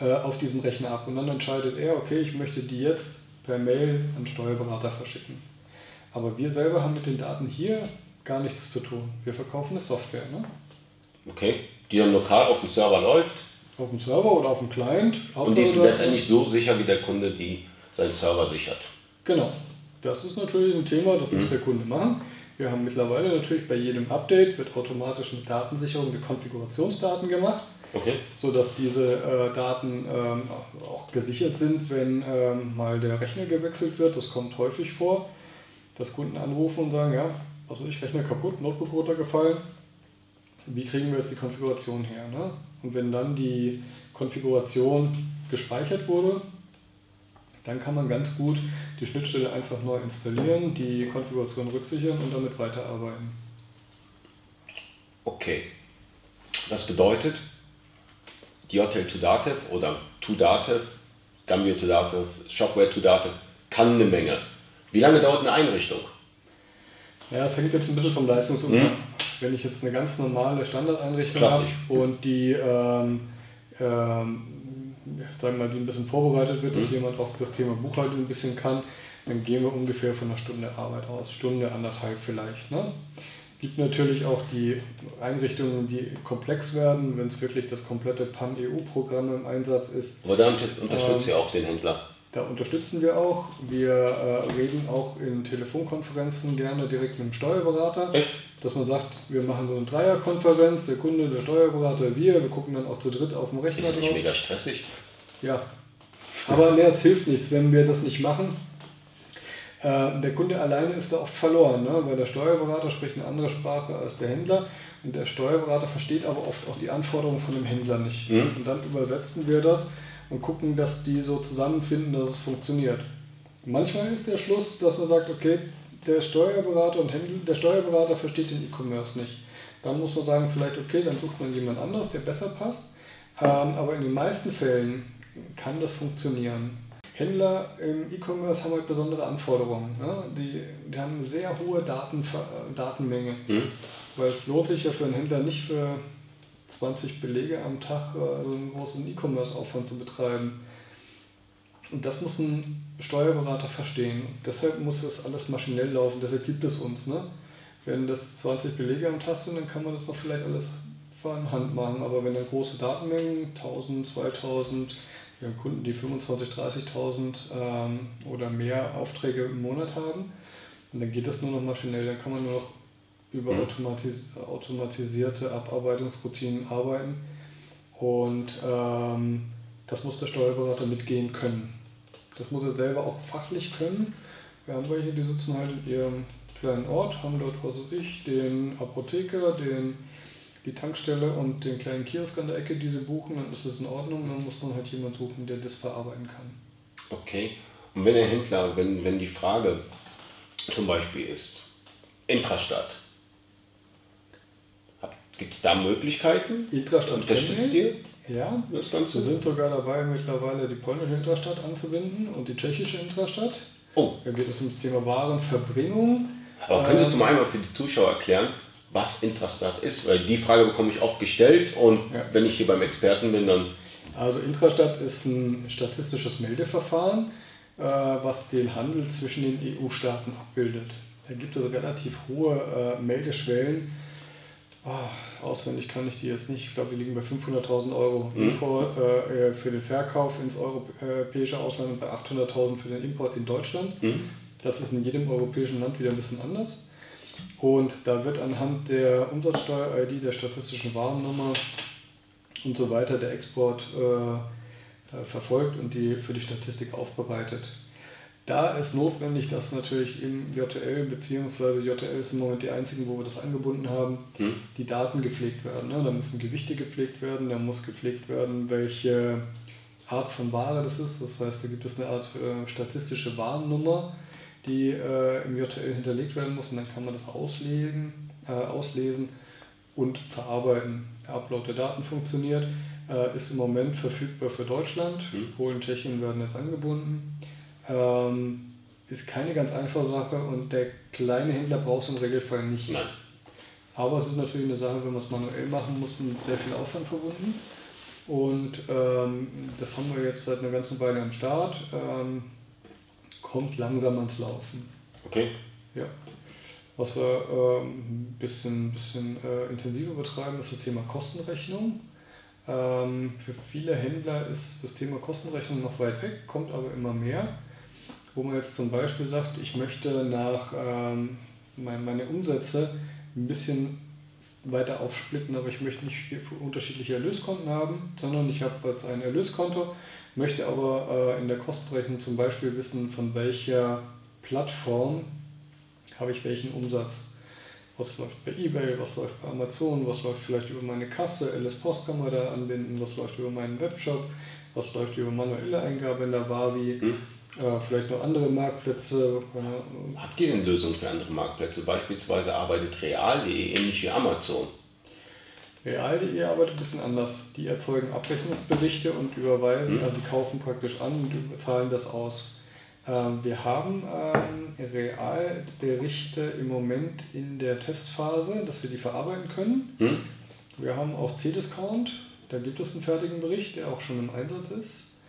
B: äh, auf diesem Rechner ab. Und dann entscheidet er, okay, ich möchte die jetzt per Mail an Steuerberater verschicken. Aber wir selber haben mit den Daten hier gar nichts zu tun. Wir verkaufen eine Software. Ne?
A: Okay, die dann lokal auf dem Server läuft.
B: Auf dem Server oder auf dem Client.
A: Und die ist letztendlich so sicher, wie der Kunde die seinen Server sichert.
B: Genau. Das ist natürlich ein Thema, das muss mhm. der Kunde machen. Wir haben mittlerweile natürlich bei jedem Update wird automatisch mit Datensicherung die Konfigurationsdaten gemacht. Okay. Sodass diese äh, Daten ähm, auch gesichert sind, wenn ähm, mal der Rechner gewechselt wird. Das kommt häufig vor, dass Kunden anrufen und sagen, ja, also ich Rechner kaputt, Notebook runtergefallen. Wie kriegen wir jetzt die Konfiguration her? Ne? Und wenn dann die Konfiguration gespeichert wurde, dann kann man ganz gut die Schnittstelle einfach neu installieren, die Konfiguration rücksichern und damit weiterarbeiten.
A: Okay. Das bedeutet, DHL to Dativ oder Gambia to Dativ, Shopware to Dativ kann eine Menge. Wie lange dauert eine Einrichtung?
B: Ja, es hängt jetzt ein bisschen vom Leistungsumfang. Hm. Wenn ich jetzt eine ganz normale Standardeinrichtung habe und die ähm, ähm, sagen wir mal, die ein bisschen vorbereitet wird, dass mhm. jemand auch das Thema Buchhaltung ein bisschen kann, dann gehen wir ungefähr von einer Stunde Arbeit aus, Stunde, anderthalb vielleicht. Ne? Gibt natürlich auch die Einrichtungen, die komplex werden, wenn es wirklich das komplette PAN-EU-Programm im Einsatz ist.
A: Aber da unterstützt ähm, ihr auch den Händler.
B: Da unterstützen wir auch. Wir äh, reden auch in Telefonkonferenzen gerne direkt mit dem Steuerberater. Echt? Dass man sagt, wir machen so eine Dreierkonferenz, der Kunde, der Steuerberater, wir. Wir gucken dann auch zu dritt auf dem Rechner
A: Ist das nicht drauf. mega stressig?
B: Ja. Aber mehr, es hilft nichts, wenn wir das nicht machen. Äh, der Kunde alleine ist da oft verloren, ne? weil der Steuerberater spricht eine andere Sprache als der Händler. Und der Steuerberater versteht aber oft auch die Anforderungen von dem Händler nicht. Mhm. Und dann übersetzen wir das und gucken, dass die so zusammenfinden, dass es funktioniert. Manchmal ist der Schluss, dass man sagt, okay, der Steuerberater und Händler, der Steuerberater versteht den E-Commerce nicht. Dann muss man sagen, vielleicht, okay, dann sucht man jemand anders, der besser passt. Ähm, aber in den meisten Fällen kann das funktionieren. Händler im E-Commerce haben halt besondere Anforderungen. Ne? Die, die haben eine sehr hohe Daten, Datenmenge. Mhm. Weil es lohnt sich ja für einen Händler nicht für 20 Belege am Tag äh, so einen großen E-Commerce-Aufwand zu betreiben. Und das muss ein Steuerberater verstehen. Deshalb muss das alles maschinell laufen, deshalb gibt es uns. Ne? Wenn das 20 Belege am Tag sind, dann kann man das noch vielleicht alles von Hand machen. Aber wenn da große Datenmengen, 1000, 2000, wir haben Kunden, die 25.000, 30.000 ähm, oder mehr Aufträge im Monat haben, und dann geht das nur noch maschinell. Dann kann man nur noch über mhm. automatis automatisierte Abarbeitungsroutinen arbeiten. Und ähm, das muss der Steuerberater mitgehen können. Das muss er selber auch fachlich können. Wir haben welche, die sitzen halt in ihrem kleinen Ort, haben dort, was weiß ich, den Apotheker, den, die Tankstelle und den kleinen Kiosk an der Ecke, die sie buchen, dann ist das in Ordnung, dann muss man halt jemanden suchen, der das verarbeiten kann.
A: Okay. Und wenn der Händler, wenn, wenn die Frage zum Beispiel ist, Intrastadt, Gibt es da Möglichkeiten?
B: Intrastadt
A: unterstützt ihr?
B: Ja, das Ganze? wir sind sogar dabei, mittlerweile die polnische Intrastadt anzubinden und die tschechische Intrastadt. Oh. Da geht es um das Thema Warenverbringung.
A: Aber könntest ähm, du mal einmal für die Zuschauer erklären, was Intrastadt ist? Weil die Frage bekomme ich oft gestellt und ja. wenn ich hier beim Experten bin, dann.
B: Also Intrastadt ist ein statistisches Meldeverfahren, äh, was den Handel zwischen den EU-Staaten abbildet. Da gibt es relativ hohe äh, Meldeschwellen Oh, auswendig kann ich die jetzt nicht. Ich glaube, die liegen bei 500.000 Euro mhm. Import, äh, für den Verkauf ins europäische Ausland und bei 800.000 für den Import in Deutschland. Mhm. Das ist in jedem europäischen Land wieder ein bisschen anders. Und da wird anhand der Umsatzsteuer-ID, der statistischen Warennummer und so weiter der Export äh, äh verfolgt und die für die Statistik aufbereitet. Da ist notwendig, dass natürlich im JTL, beziehungsweise JTL ist im Moment die einzigen, wo wir das angebunden haben, hm. die Daten gepflegt werden. Ne? Da müssen Gewichte gepflegt werden, da muss gepflegt werden, welche Art von Ware das ist. Das heißt, da gibt es eine Art äh, statistische Warennummer, die äh, im JTL hinterlegt werden muss und dann kann man das auslegen, äh, auslesen und verarbeiten. Der Upload der Daten funktioniert, äh, ist im Moment verfügbar für Deutschland. Hm. Polen, Tschechien werden jetzt angebunden. Ähm, ist keine ganz einfache Sache und der kleine Händler braucht es im Regelfall nicht. Nein. Aber es ist natürlich eine Sache, wenn man es manuell machen muss, mit sehr viel Aufwand verbunden. Und ähm, das haben wir jetzt seit einer ganzen Weile am Start. Ähm, kommt langsam ans Laufen.
A: Okay.
B: Ja. Was wir ähm, ein bisschen, bisschen äh, intensiver betreiben, ist das Thema Kostenrechnung. Ähm, für viele Händler ist das Thema Kostenrechnung noch weit weg, kommt aber immer mehr. Wo man jetzt zum Beispiel sagt, ich möchte nach ähm, mein, meine Umsätze ein bisschen weiter aufsplitten, aber ich möchte nicht unterschiedliche Erlöskonten haben, sondern ich habe jetzt ein Erlöskonto, möchte aber äh, in der Kostenrechnung zum Beispiel wissen, von welcher Plattform habe ich welchen Umsatz. Was läuft bei eBay, was läuft bei Amazon, was läuft vielleicht über meine Kasse, LS Post kann man da anbinden, was läuft über meinen Webshop, was läuft über manuelle Eingabe in der Wavi. Hm. Äh, vielleicht noch andere Marktplätze.
A: Habt ihr denn Lösungen für andere Marktplätze? Beispielsweise arbeitet Real.de ähnlich wie Amazon.
B: Real.de arbeitet ein bisschen anders. Die erzeugen Abrechnungsberichte und überweisen, hm. also die kaufen praktisch an und zahlen das aus. Ähm, wir haben ähm, Realberichte im Moment in der Testphase, dass wir die verarbeiten können. Hm. Wir haben auch C-Discount, da gibt es einen fertigen Bericht, der auch schon im Einsatz ist.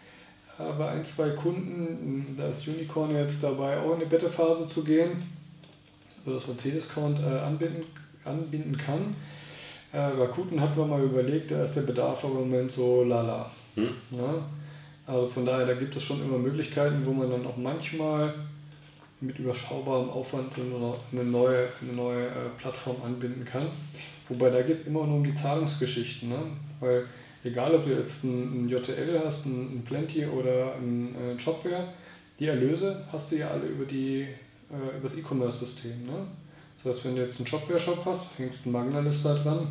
B: Äh, bei ein, zwei Kunden, da ist Unicorn jetzt dabei, auch in eine Beta-Phase zu gehen, sodass man C-Discount äh, anbinden, anbinden kann. Äh, Rakuten hat man mal überlegt, da ist der Bedarf aber im Moment so lala. Hm. Ja? Also von daher, da gibt es schon immer Möglichkeiten, wo man dann auch manchmal mit überschaubarem Aufwand eine neue, eine neue äh, Plattform anbinden kann. Wobei da geht es immer nur um die Zahlungsgeschichten. Ne? Weil egal ob du jetzt ein, ein JTL hast, ein, ein Plenty oder ein, ein, Shopware, die Erlöse hast du ja alle über, die, äh, über das E-Commerce-System. Ne? Das heißt, wenn du jetzt einen Shopware-Shop hast, hängst einen Magna-Lister dran,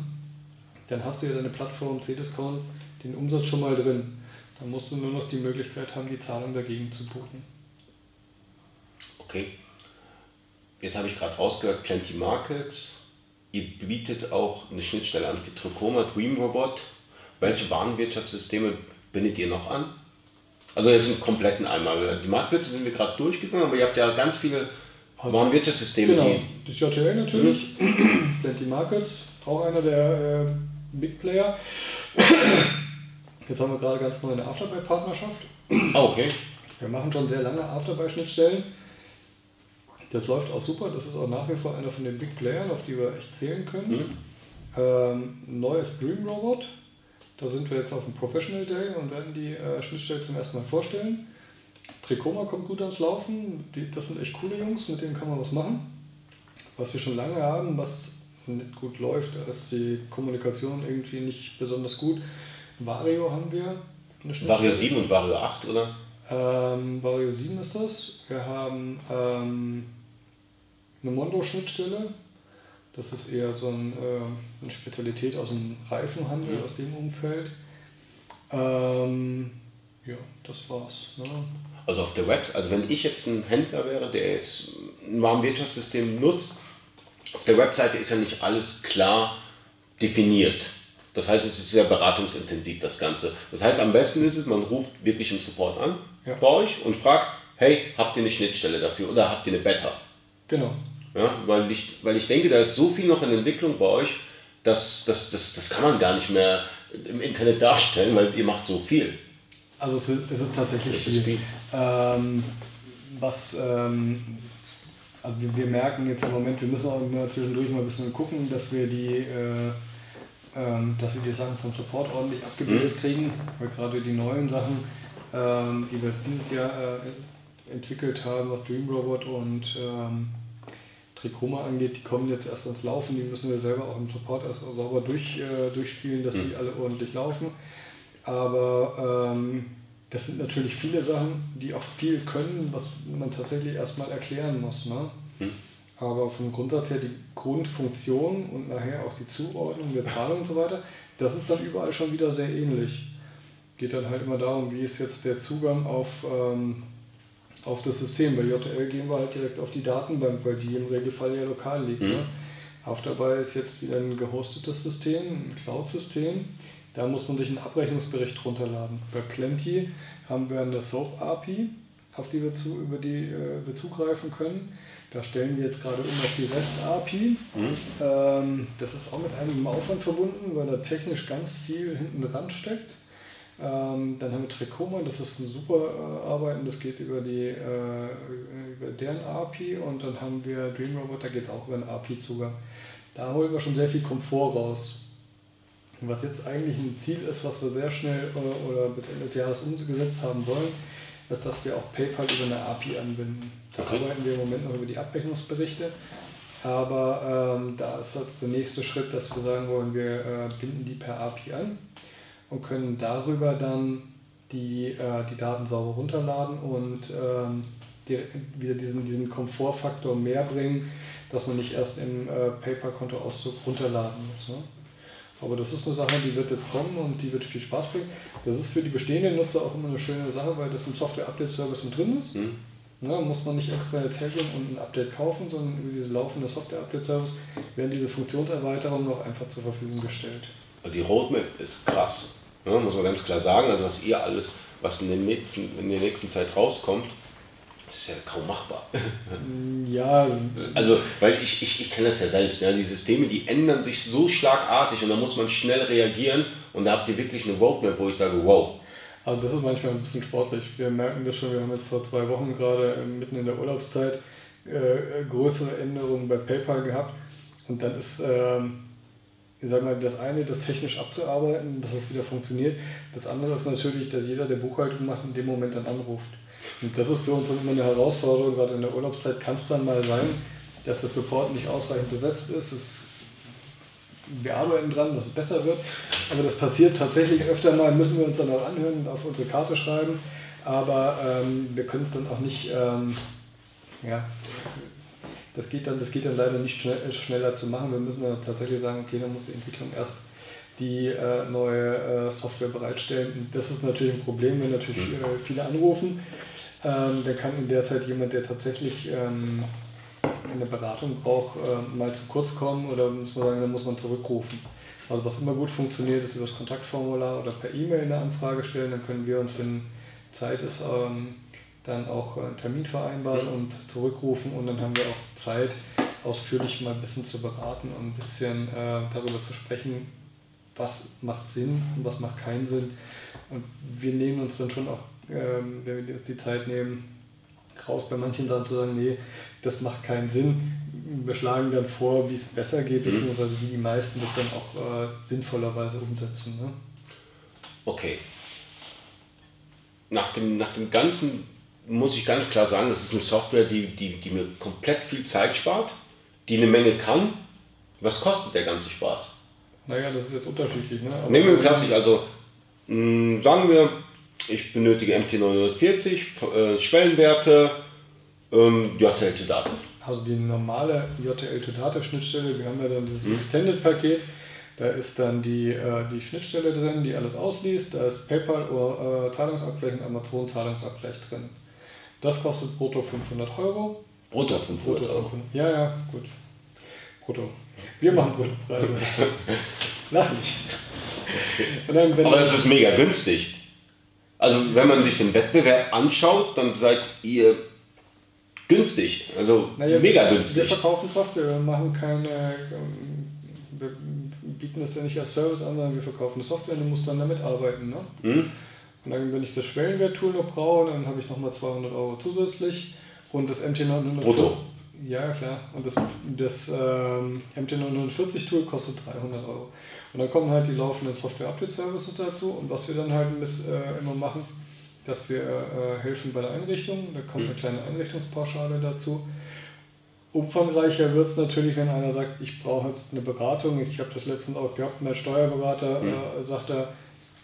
B: dann hast du ja deine Plattform C-Discount, den Umsatz schon mal drin. Dann musst du nur noch die Möglichkeit haben, die Zahlung dagegen zu buchen.
A: Okay. Jetzt habe ich gerade rausgehört, Plenty Markets. Ihr bietet auch eine Schnittstelle an für Tricoma, Dreamrobot welche Warenwirtschaftssysteme bindet ihr noch an? Also jetzt im kompletten einmal. Die Marktplätze sind wir gerade durchgegangen, aber ihr habt ja ganz viele Warenwirtschaftssysteme.
B: Genau, das JTL natürlich, mhm. Plenty Markets, auch einer der äh, Big Player. Jetzt haben wir gerade ganz neu eine Afterbuy-Partnerschaft.
A: Ah, okay.
B: Wir machen schon sehr lange Afterbuy-Schnittstellen. Das läuft auch super. Das ist auch nach wie vor einer von den Big Playern, auf die wir echt zählen können. Mhm. Ähm, neues Dream Robot da sind wir jetzt auf dem Professional Day und werden die äh, Schnittstelle zum ersten Mal vorstellen. Tricoma kommt gut ans Laufen. Die, das sind echt coole Jungs, mit denen kann man was machen. Was wir schon lange haben, was nicht gut läuft, da ist die Kommunikation irgendwie nicht besonders gut. Vario haben wir.
A: Vario 7 und Vario 8, oder?
B: Ähm, Vario 7 ist das. Wir haben ähm, eine Mondo-Schnittstelle, das ist eher so ein, äh, eine Spezialität aus dem Reifenhandel, ja. aus dem Umfeld. Ähm, ja, das war's. Ne?
A: Also auf der Website, also wenn ich jetzt ein Händler wäre, der jetzt ein Warenwirtschaftssystem nutzt, auf der Webseite ist ja nicht alles klar definiert. Das heißt, es ist sehr beratungsintensiv, das Ganze. Das heißt, am besten ist es, man ruft wirklich im Support an ja. bei euch und fragt, hey, habt ihr eine Schnittstelle dafür oder habt ihr eine Beta?
B: Genau.
A: Ja, weil, ich, weil ich denke, da ist so viel noch in Entwicklung bei euch, dass das, das, das kann man gar nicht mehr im Internet darstellen, weil ihr macht so viel.
B: Also es ist, es ist tatsächlich es ist viel. Ähm, was ähm, also wir, wir, merken jetzt im Moment, wir müssen auch immer zwischendurch mal ein bisschen gucken, dass wir die äh, ähm, dass wir die Sachen vom Support ordentlich abgebildet mhm. kriegen, weil gerade die neuen Sachen, ähm, die wir jetzt dieses Jahr äh, entwickelt haben, was Dream Robot und ähm, Tricoma angeht, die kommen jetzt erst ans Laufen, die müssen wir selber auch im Support erst sauber durch, äh, durchspielen, dass mhm. die alle ordentlich laufen. Aber ähm, das sind natürlich viele Sachen, die auch viel können, was man tatsächlich erstmal erklären muss. Ne? Mhm. Aber vom Grundsatz her die Grundfunktion und nachher auch die Zuordnung der Zahlung und so weiter, das ist dann überall schon wieder sehr ähnlich. Geht dann halt immer darum, wie ist jetzt der Zugang auf ähm, auf das System. Bei JTL gehen wir halt direkt auf die Datenbank, weil die im Regelfall ja lokal liegt. Mhm. Ne? Auf dabei ist jetzt wieder ein gehostetes System, ein Cloud-System. Da muss man sich einen Abrechnungsbericht runterladen. Bei Plenty haben wir eine SOAP-API. auf die wir, zu, über die äh, wir zugreifen können. Da stellen wir jetzt gerade um auf die REST-API. Mhm. Ähm, das ist auch mit einigem Aufwand verbunden, weil da technisch ganz viel hinten dran steckt. Ähm, dann haben wir Tricoma, das ist ein super äh, Arbeiten, das geht über, die, äh, über deren API und dann haben wir Dreamrobot, da geht es auch über einen API-Zugang. Da holen wir schon sehr viel Komfort raus. Was jetzt eigentlich ein Ziel ist, was wir sehr schnell äh, oder bis Ende des Jahres umgesetzt haben wollen, ist, dass wir auch PayPal über eine API anbinden. Da okay. arbeiten wir im Moment noch über die Abrechnungsberichte. Aber ähm, da ist jetzt der nächste Schritt, dass wir sagen wollen, wir äh, binden die per API an und können darüber dann die, äh, die Daten sauber runterladen und ähm, die, wieder diesen, diesen Komfortfaktor mehr bringen, dass man nicht erst im äh, PayPal-Kontoauszug runterladen muss. Ne? Aber das ist eine Sache, die wird jetzt kommen und die wird viel Spaß bringen. Das ist für die bestehenden Nutzer auch immer eine schöne Sache, weil das im Software-Update-Service mit drin ist. Mhm. Ja, muss man nicht extra jetzt hergehen und ein Update kaufen, sondern über diese laufende Software-Update-Service werden diese Funktionserweiterungen auch einfach zur Verfügung gestellt.
A: Die Roadmap ist krass, ja, muss man ganz klar sagen. Also was ihr alles, was in, den nächsten, in der nächsten Zeit rauskommt, das ist ja kaum machbar. [LAUGHS]
B: Ja.
A: Also, weil ich, ich, ich kenne das ja selbst. Ja, die Systeme, die ändern sich so schlagartig und da muss man schnell reagieren und da habt ihr wirklich eine Roadmap, wo ich sage, wow.
B: Also das ist manchmal ein bisschen sportlich. Wir merken das schon, wir haben jetzt vor zwei Wochen gerade mitten in der Urlaubszeit äh, größere Änderungen bei PayPal gehabt und dann ist, äh, ich sag mal, das eine, das technisch abzuarbeiten, dass es wieder funktioniert. Das andere ist natürlich, dass jeder, der Buchhaltung macht, in dem Moment dann anruft. Und das ist für uns immer eine Herausforderung, gerade in der Urlaubszeit kann es dann mal sein, dass der Support nicht ausreichend besetzt ist. Es, wir arbeiten dran, dass es besser wird, aber das passiert tatsächlich öfter mal, müssen wir uns dann auch anhören und auf unsere Karte schreiben, aber ähm, wir können es dann auch nicht, ähm, ja, das geht, dann, das geht dann leider nicht schnell, schneller zu machen. Wir müssen dann tatsächlich sagen, okay, dann muss die Entwicklung erst die äh, neue äh, Software bereitstellen. Das ist natürlich ein Problem, wenn natürlich mhm. äh, viele anrufen. Ähm, der kann in der Zeit jemand, der tatsächlich ähm, eine Beratung braucht, äh, mal zu kurz kommen oder muss man sagen, dann muss man zurückrufen. Also was immer gut funktioniert, ist über das Kontaktformular oder per E-Mail eine Anfrage stellen, dann können wir uns, wenn Zeit ist, ähm, dann auch einen Termin vereinbaren mhm. und zurückrufen und dann haben wir auch Zeit, ausführlich mal ein bisschen zu beraten und ein bisschen äh, darüber zu sprechen, was macht Sinn und was macht keinen Sinn. Und wir nehmen uns dann schon auch, ähm, wenn wir uns die Zeit nehmen, raus bei manchen Sachen zu sagen, nee, das macht keinen Sinn. Wir schlagen dann vor, wie es besser geht, mhm. beziehungsweise wie die meisten das dann auch äh, sinnvollerweise umsetzen. Ne?
A: Okay. Nach dem, nach dem Ganzen muss ich ganz klar sagen, das ist eine Software, die, die, die mir komplett viel Zeit spart, die eine Menge kann. Was kostet der ganze Spaß?
B: Naja, das ist jetzt unterschiedlich. Ne? Aber
A: Nehmen wir klassisch, also mh, hm, sagen wir, ich benötige MT940, äh, Schwellenwerte, ähm, JTL to Dativ.
B: Also die normale JTL to Dativ Schnittstelle, wir haben ja dann das hm. Extended-Paket, da ist dann die, äh, die Schnittstelle drin, die alles ausliest, da ist PayPal oder äh, Zahlungsabgleich und Amazon Zahlungsabgleich drin. Das kostet brutto 500 Euro.
A: Brutto 500 brutto 500.
B: Ja, ja, gut. Brutto. Wir machen Bruttopreise. [LAUGHS] Lach nicht.
A: Dann, Aber es ist mega günstig. Also wenn man sich den Wettbewerb anschaut, dann seid ihr günstig. Also naja, mega günstig.
B: Wir verkaufen Software, wir machen keine. Ähm, wir bieten das ja nicht als Service an, sondern wir verkaufen eine Software und du musst dann damit arbeiten. Ne? Mhm. Und dann, wenn ich das Schwellenwert-Tool noch brauche, dann habe ich nochmal 200 Euro zusätzlich. Und das MT940.
A: Brutto.
B: Ja, klar. Und das, das ähm, MT940-Tool kostet 300 Euro. Und dann kommen halt die laufenden Software-Update-Services dazu. Und was wir dann halt äh, immer machen, dass wir äh, helfen bei der Einrichtung. Da kommt eine mhm. kleine Einrichtungspauschale dazu. Umfangreicher wird es natürlich, wenn einer sagt, ich brauche jetzt eine Beratung. Ich habe das letztens auch gehabt, mein Steuerberater mhm. äh, sagt er,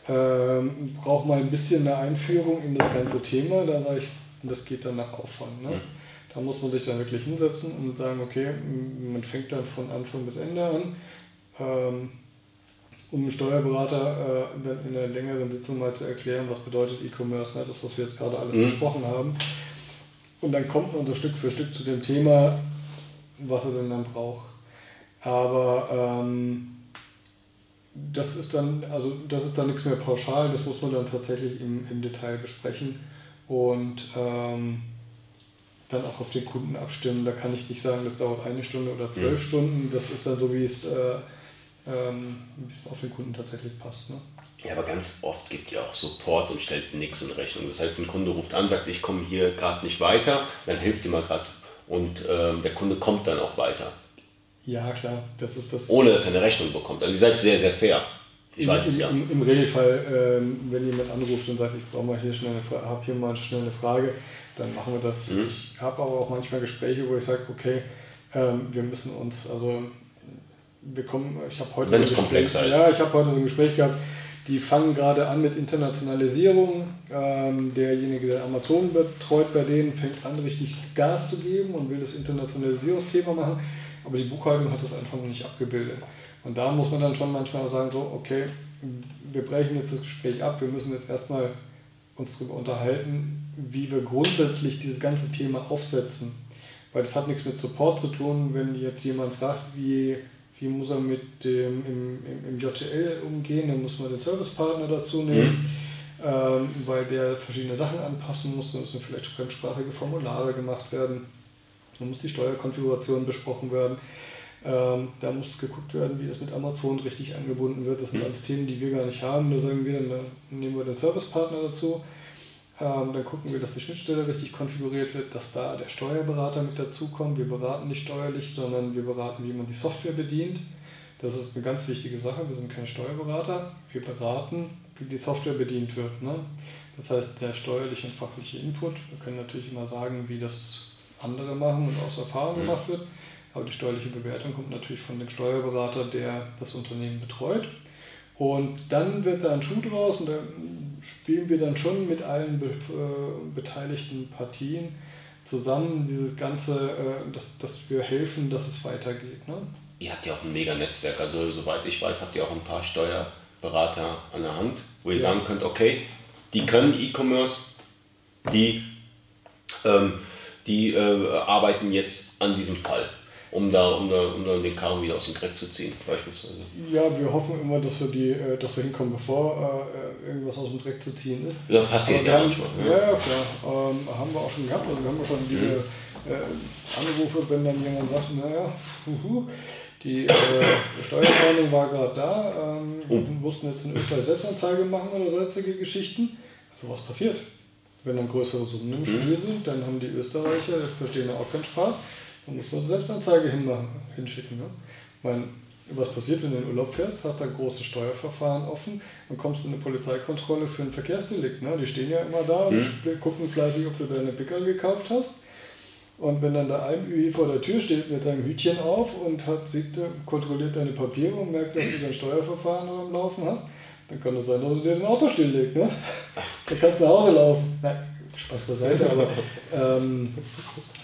B: ähm, braucht mal ein bisschen eine Einführung in das ganze Thema. Da sage ich, das geht dann nach Aufwand. Ne? Mhm. Da muss man sich dann wirklich hinsetzen und sagen, okay, man fängt dann von Anfang bis Ende an. Ähm, um dem Steuerberater äh, dann in einer längeren Sitzung mal zu erklären, was bedeutet E-Commerce, ne? das, was wir jetzt gerade alles mhm. besprochen haben. Und dann kommt man so Stück für Stück zu dem Thema, was er denn dann braucht. Aber ähm, das ist dann, also das ist dann nichts mehr pauschal, das muss man dann tatsächlich im, im Detail besprechen und ähm, dann auch auf den Kunden abstimmen. Da kann ich nicht sagen, das dauert eine Stunde oder zwölf mhm. Stunden. Das ist dann so, wie es, äh, ähm, wie es auf den Kunden tatsächlich passt. Ne?
A: Ja, aber ganz oft gibt ihr auch Support und stellt nichts in Rechnung. Das heißt, ein Kunde ruft an, sagt, ich komme hier gerade nicht weiter, dann hilft ihr mal gerade und ähm, der Kunde kommt dann auch weiter.
B: Ja, klar, das ist das.
A: Ohne dass er eine Rechnung bekommt. Also ihr seid sehr, sehr fair.
B: Ich Im, weiß es ja. Im, im Regelfall, ähm, wenn jemand anruft und sagt, ich brauche mal hier schnell eine habe hier mal schnell eine Frage, dann machen wir das. Mhm. Ich habe aber auch manchmal Gespräche, wo ich sage, okay, ähm, wir müssen uns, also wir kommen, ich habe heute
A: wenn es komplexer ist.
B: Ja, ich habe heute so ein Gespräch gehabt die fangen gerade an mit Internationalisierung. Ähm, derjenige, der Amazon betreut bei denen, fängt an, richtig Gas zu geben und will das Internationalisierungsthema machen. Aber die Buchhaltung hat das einfach noch nicht abgebildet. Und da muss man dann schon manchmal sagen, so, okay, wir brechen jetzt das Gespräch ab, wir müssen jetzt erstmal uns darüber unterhalten, wie wir grundsätzlich dieses ganze Thema aufsetzen. Weil das hat nichts mit Support zu tun, wenn jetzt jemand fragt, wie wie muss er mit dem im, im, im JTL umgehen, dann muss man den Servicepartner dazu nehmen, mhm. ähm, weil der verschiedene Sachen anpassen muss, dann müssen vielleicht fremdsprachige Formulare gemacht werden, dann muss die Steuerkonfiguration besprochen werden. Ähm, da muss geguckt werden, wie das mit Amazon richtig angebunden wird. Das sind mhm. alles Themen, die wir gar nicht haben. Da sagen wir, dann nehmen wir den Servicepartner dazu. Ähm, dann gucken wir, dass die Schnittstelle richtig konfiguriert wird, dass da der Steuerberater mit dazukommt. Wir beraten nicht steuerlich, sondern wir beraten, wie man die Software bedient. Das ist eine ganz wichtige Sache. Wir sind kein Steuerberater. Wir beraten, wie die Software bedient wird. Ne? Das heißt, der steuerliche und fachliche Input. Wir können natürlich immer sagen, wie das andere machen und aus Erfahrung mhm. gemacht wird. Aber die steuerliche Bewertung kommt natürlich von dem Steuerberater, der das Unternehmen betreut. Und dann wird da ein Schuh draus und da spielen wir dann schon mit allen be äh, beteiligten Partien zusammen dieses Ganze, äh, dass, dass wir helfen, dass es weitergeht. Ne?
A: Ihr habt ja auch ein mega Netzwerk. Also soweit ich weiß, habt ihr auch ein paar Steuerberater an der Hand, wo ihr ja. sagen könnt, okay, die können E-Commerce, die, ähm, die äh, arbeiten jetzt an diesem Fall um da, um da, um da den Karren wieder aus dem Dreck zu ziehen, beispielsweise.
B: Ja, wir hoffen immer, dass wir, die, äh, dass wir hinkommen, bevor äh, irgendwas aus dem Dreck zu ziehen ist.
A: Ja, passiert ja manchmal.
B: Ja, ja, klar. Ähm, haben wir auch schon gehabt. Also wir haben schon diese mhm. äh, Anrufe, wenn dann jemand sagt, naja, huhu, die äh, Steuerplanung war gerade da, ähm, oh. wir mussten jetzt in Österreich Selbstanzeige machen oder sonstige Geschichten. Also was passiert? Wenn dann größere Summen im Spiel mhm. sind, dann haben die Österreicher, verstehen auch keinen Spaß, dann muss man Selbstanzeige hinmachen, hinschicken. Ne? Meine, was passiert, wenn du in den Urlaub fährst, hast da ein großes Steuerverfahren offen, dann kommst du in eine Polizeikontrolle für ein Verkehrsdelikt. Ne? Die stehen ja immer da und mhm. gucken fleißig, ob du deine Pickel gekauft hast. Und wenn dann der Almühi vor der Tür steht mit seinem Hütchen auf und hat, sieht, kontrolliert deine Papiere und merkt, dass du dein Steuerverfahren am Laufen hast, dann kann es sein, dass er dir dein Auto stilllegt. Ne? [LAUGHS] Dann kannst du nach Hause laufen. Nein, Spaß beiseite, aber ähm,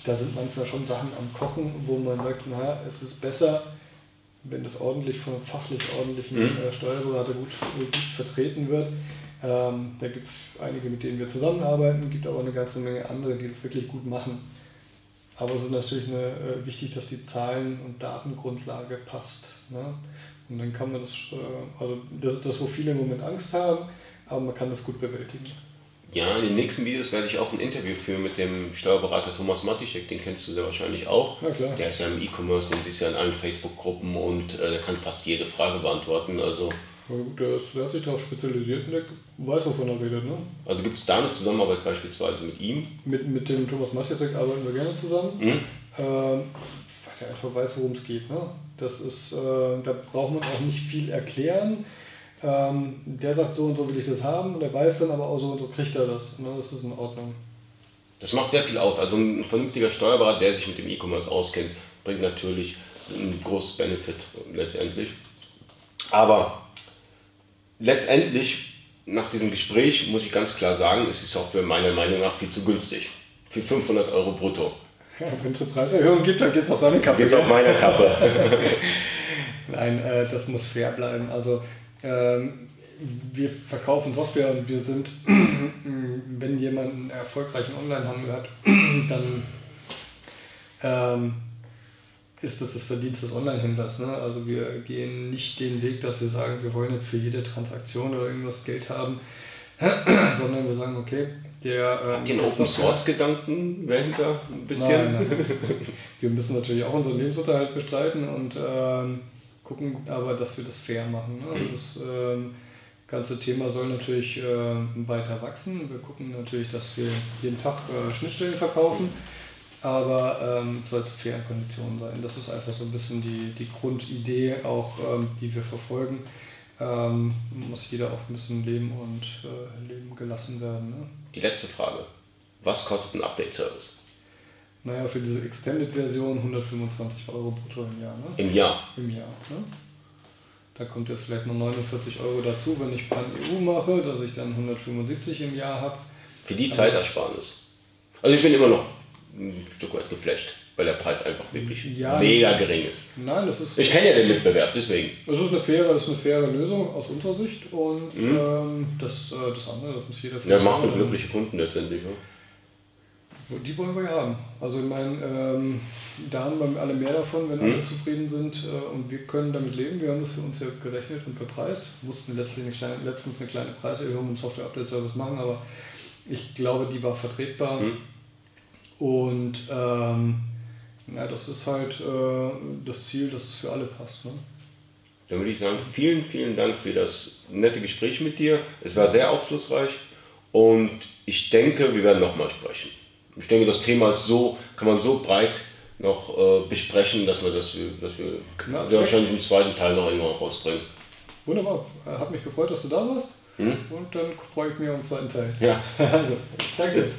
B: da sind manchmal schon Sachen am Kochen, wo man sagt, naja, es ist besser, wenn das ordentlich von einem fachlich ordentlichen mhm. äh, Steuerberater gut, gut, vertreten wird. Ähm, da gibt es einige, mit denen wir zusammenarbeiten, gibt aber eine ganze Menge andere, die das wirklich gut machen. Aber es ist natürlich eine, äh, wichtig, dass die Zahlen- und Datengrundlage passt. Ne? Und dann kann man das, äh, also das ist das, wo viele im Moment Angst haben, aber man kann das gut bewältigen.
A: Ja, in den nächsten Videos werde ich auch ein Interview führen mit dem Steuerberater Thomas Matischek, den kennst du sehr wahrscheinlich auch.
B: Ja, klar.
A: Der ist ja im E-Commerce, den siehst du ja in allen Facebook-Gruppen und äh, der kann fast jede Frage beantworten. Also,
B: der, ist, der hat sich darauf spezialisiert und der weiß, wovon er redet. Ne?
A: Also gibt es da eine Zusammenarbeit beispielsweise mit ihm?
B: Mit, mit dem Thomas Matischek arbeiten wir gerne zusammen. Mhm. Ähm, weil der einfach weiß, worum es geht. Ne? Das ist, äh, da braucht man auch nicht viel erklären ähm, der sagt, so und so will ich das haben und er weiß dann aber auch so und so kriegt er das. Und dann ist das in Ordnung.
A: Das macht sehr viel aus. Also ein vernünftiger Steuerberater, der sich mit dem E-Commerce auskennt, bringt natürlich ein großes Benefit letztendlich. Aber letztendlich, nach diesem Gespräch, muss ich ganz klar sagen, ist die Software meiner Meinung nach viel zu günstig. Für 500 Euro brutto.
B: Ja, Wenn es eine Preiserhöhung gibt, dann geht es auf seine Kappe.
A: Geht es auf meine Kappe. [LAUGHS]
B: Nein, äh, das muss fair bleiben. Also wir verkaufen Software und wir sind, [CLEARS THROAT] wenn jemand einen erfolgreichen Onlinehandel hat, [CLEARS THROAT] dann ähm, ist das das Verdienst des Online-Händlers. Ne? Also wir gehen nicht den Weg, dass wir sagen, wir wollen jetzt für jede Transaktion oder irgendwas Geld haben. [CLEARS THROAT] sondern wir sagen, okay, der.
A: Ähm, den Open Source Gedanken dahinter ein bisschen? Nein, nein. [LAUGHS]
B: Wir müssen natürlich auch unseren Lebensunterhalt bestreiten und ähm, gucken aber, dass wir das fair machen. Ne? Mhm. Das ähm, ganze Thema soll natürlich äh, weiter wachsen. Wir gucken natürlich, dass wir jeden Tag äh, Schnittstellen verkaufen, aber ähm, soll zu fairen Konditionen sein. Das ist einfach so ein bisschen die, die Grundidee, auch ähm, die wir verfolgen. Ähm, muss jeder auch ein bisschen leben und äh, leben gelassen werden. Ne?
A: Die letzte Frage. Was kostet ein Update-Service?
B: Naja, für diese Extended-Version 125 Euro brutto im Jahr. Ne?
A: Im Jahr?
B: Im Jahr. Ne? Da kommt jetzt vielleicht noch 49 Euro dazu, wenn ich Pan-EU mache, dass ich dann 175 im Jahr habe.
A: Für die Zeitersparnis. Also ich bin immer noch ein Stück weit geflasht, weil der Preis einfach wirklich ja, mega gering ist.
B: Nein, das ist.
A: Ich kenne ja den Mitbewerb, deswegen.
B: Das ist eine faire, das ist eine faire Lösung aus unserer Sicht und mhm. ähm, das, äh, das andere, das muss jeder
A: für Ja, machen glückliche Kunden letztendlich. Ja.
B: Die wollen wir ja haben. Also ich meine, ähm, da haben wir alle mehr davon, wenn mhm. alle zufrieden sind äh, und wir können damit leben. Wir haben das für uns ja gerechnet und bepreist. Wir mussten letztlich eine kleine, letztens eine kleine Preiserhöhung im Software-Update-Service machen, aber ich glaube, die war vertretbar. Mhm. Und ähm, ja, das ist halt äh, das Ziel, dass es für alle passt. Ne?
A: Dann würde ich sagen, vielen, vielen Dank für das nette Gespräch mit dir. Es war sehr aufschlussreich und ich denke, wir werden nochmal sprechen ich denke, das Thema ist so, kann man so breit noch äh, besprechen, dass wir das, dass wir ja, sehr wahrscheinlich im zweiten Teil noch irgendwann rausbringen.
B: Wunderbar. Äh, hat mich gefreut, dass du da warst. Hm? Und dann freue ich mich auf den zweiten Teil.
A: Ja. [LAUGHS]
B: Also, danke.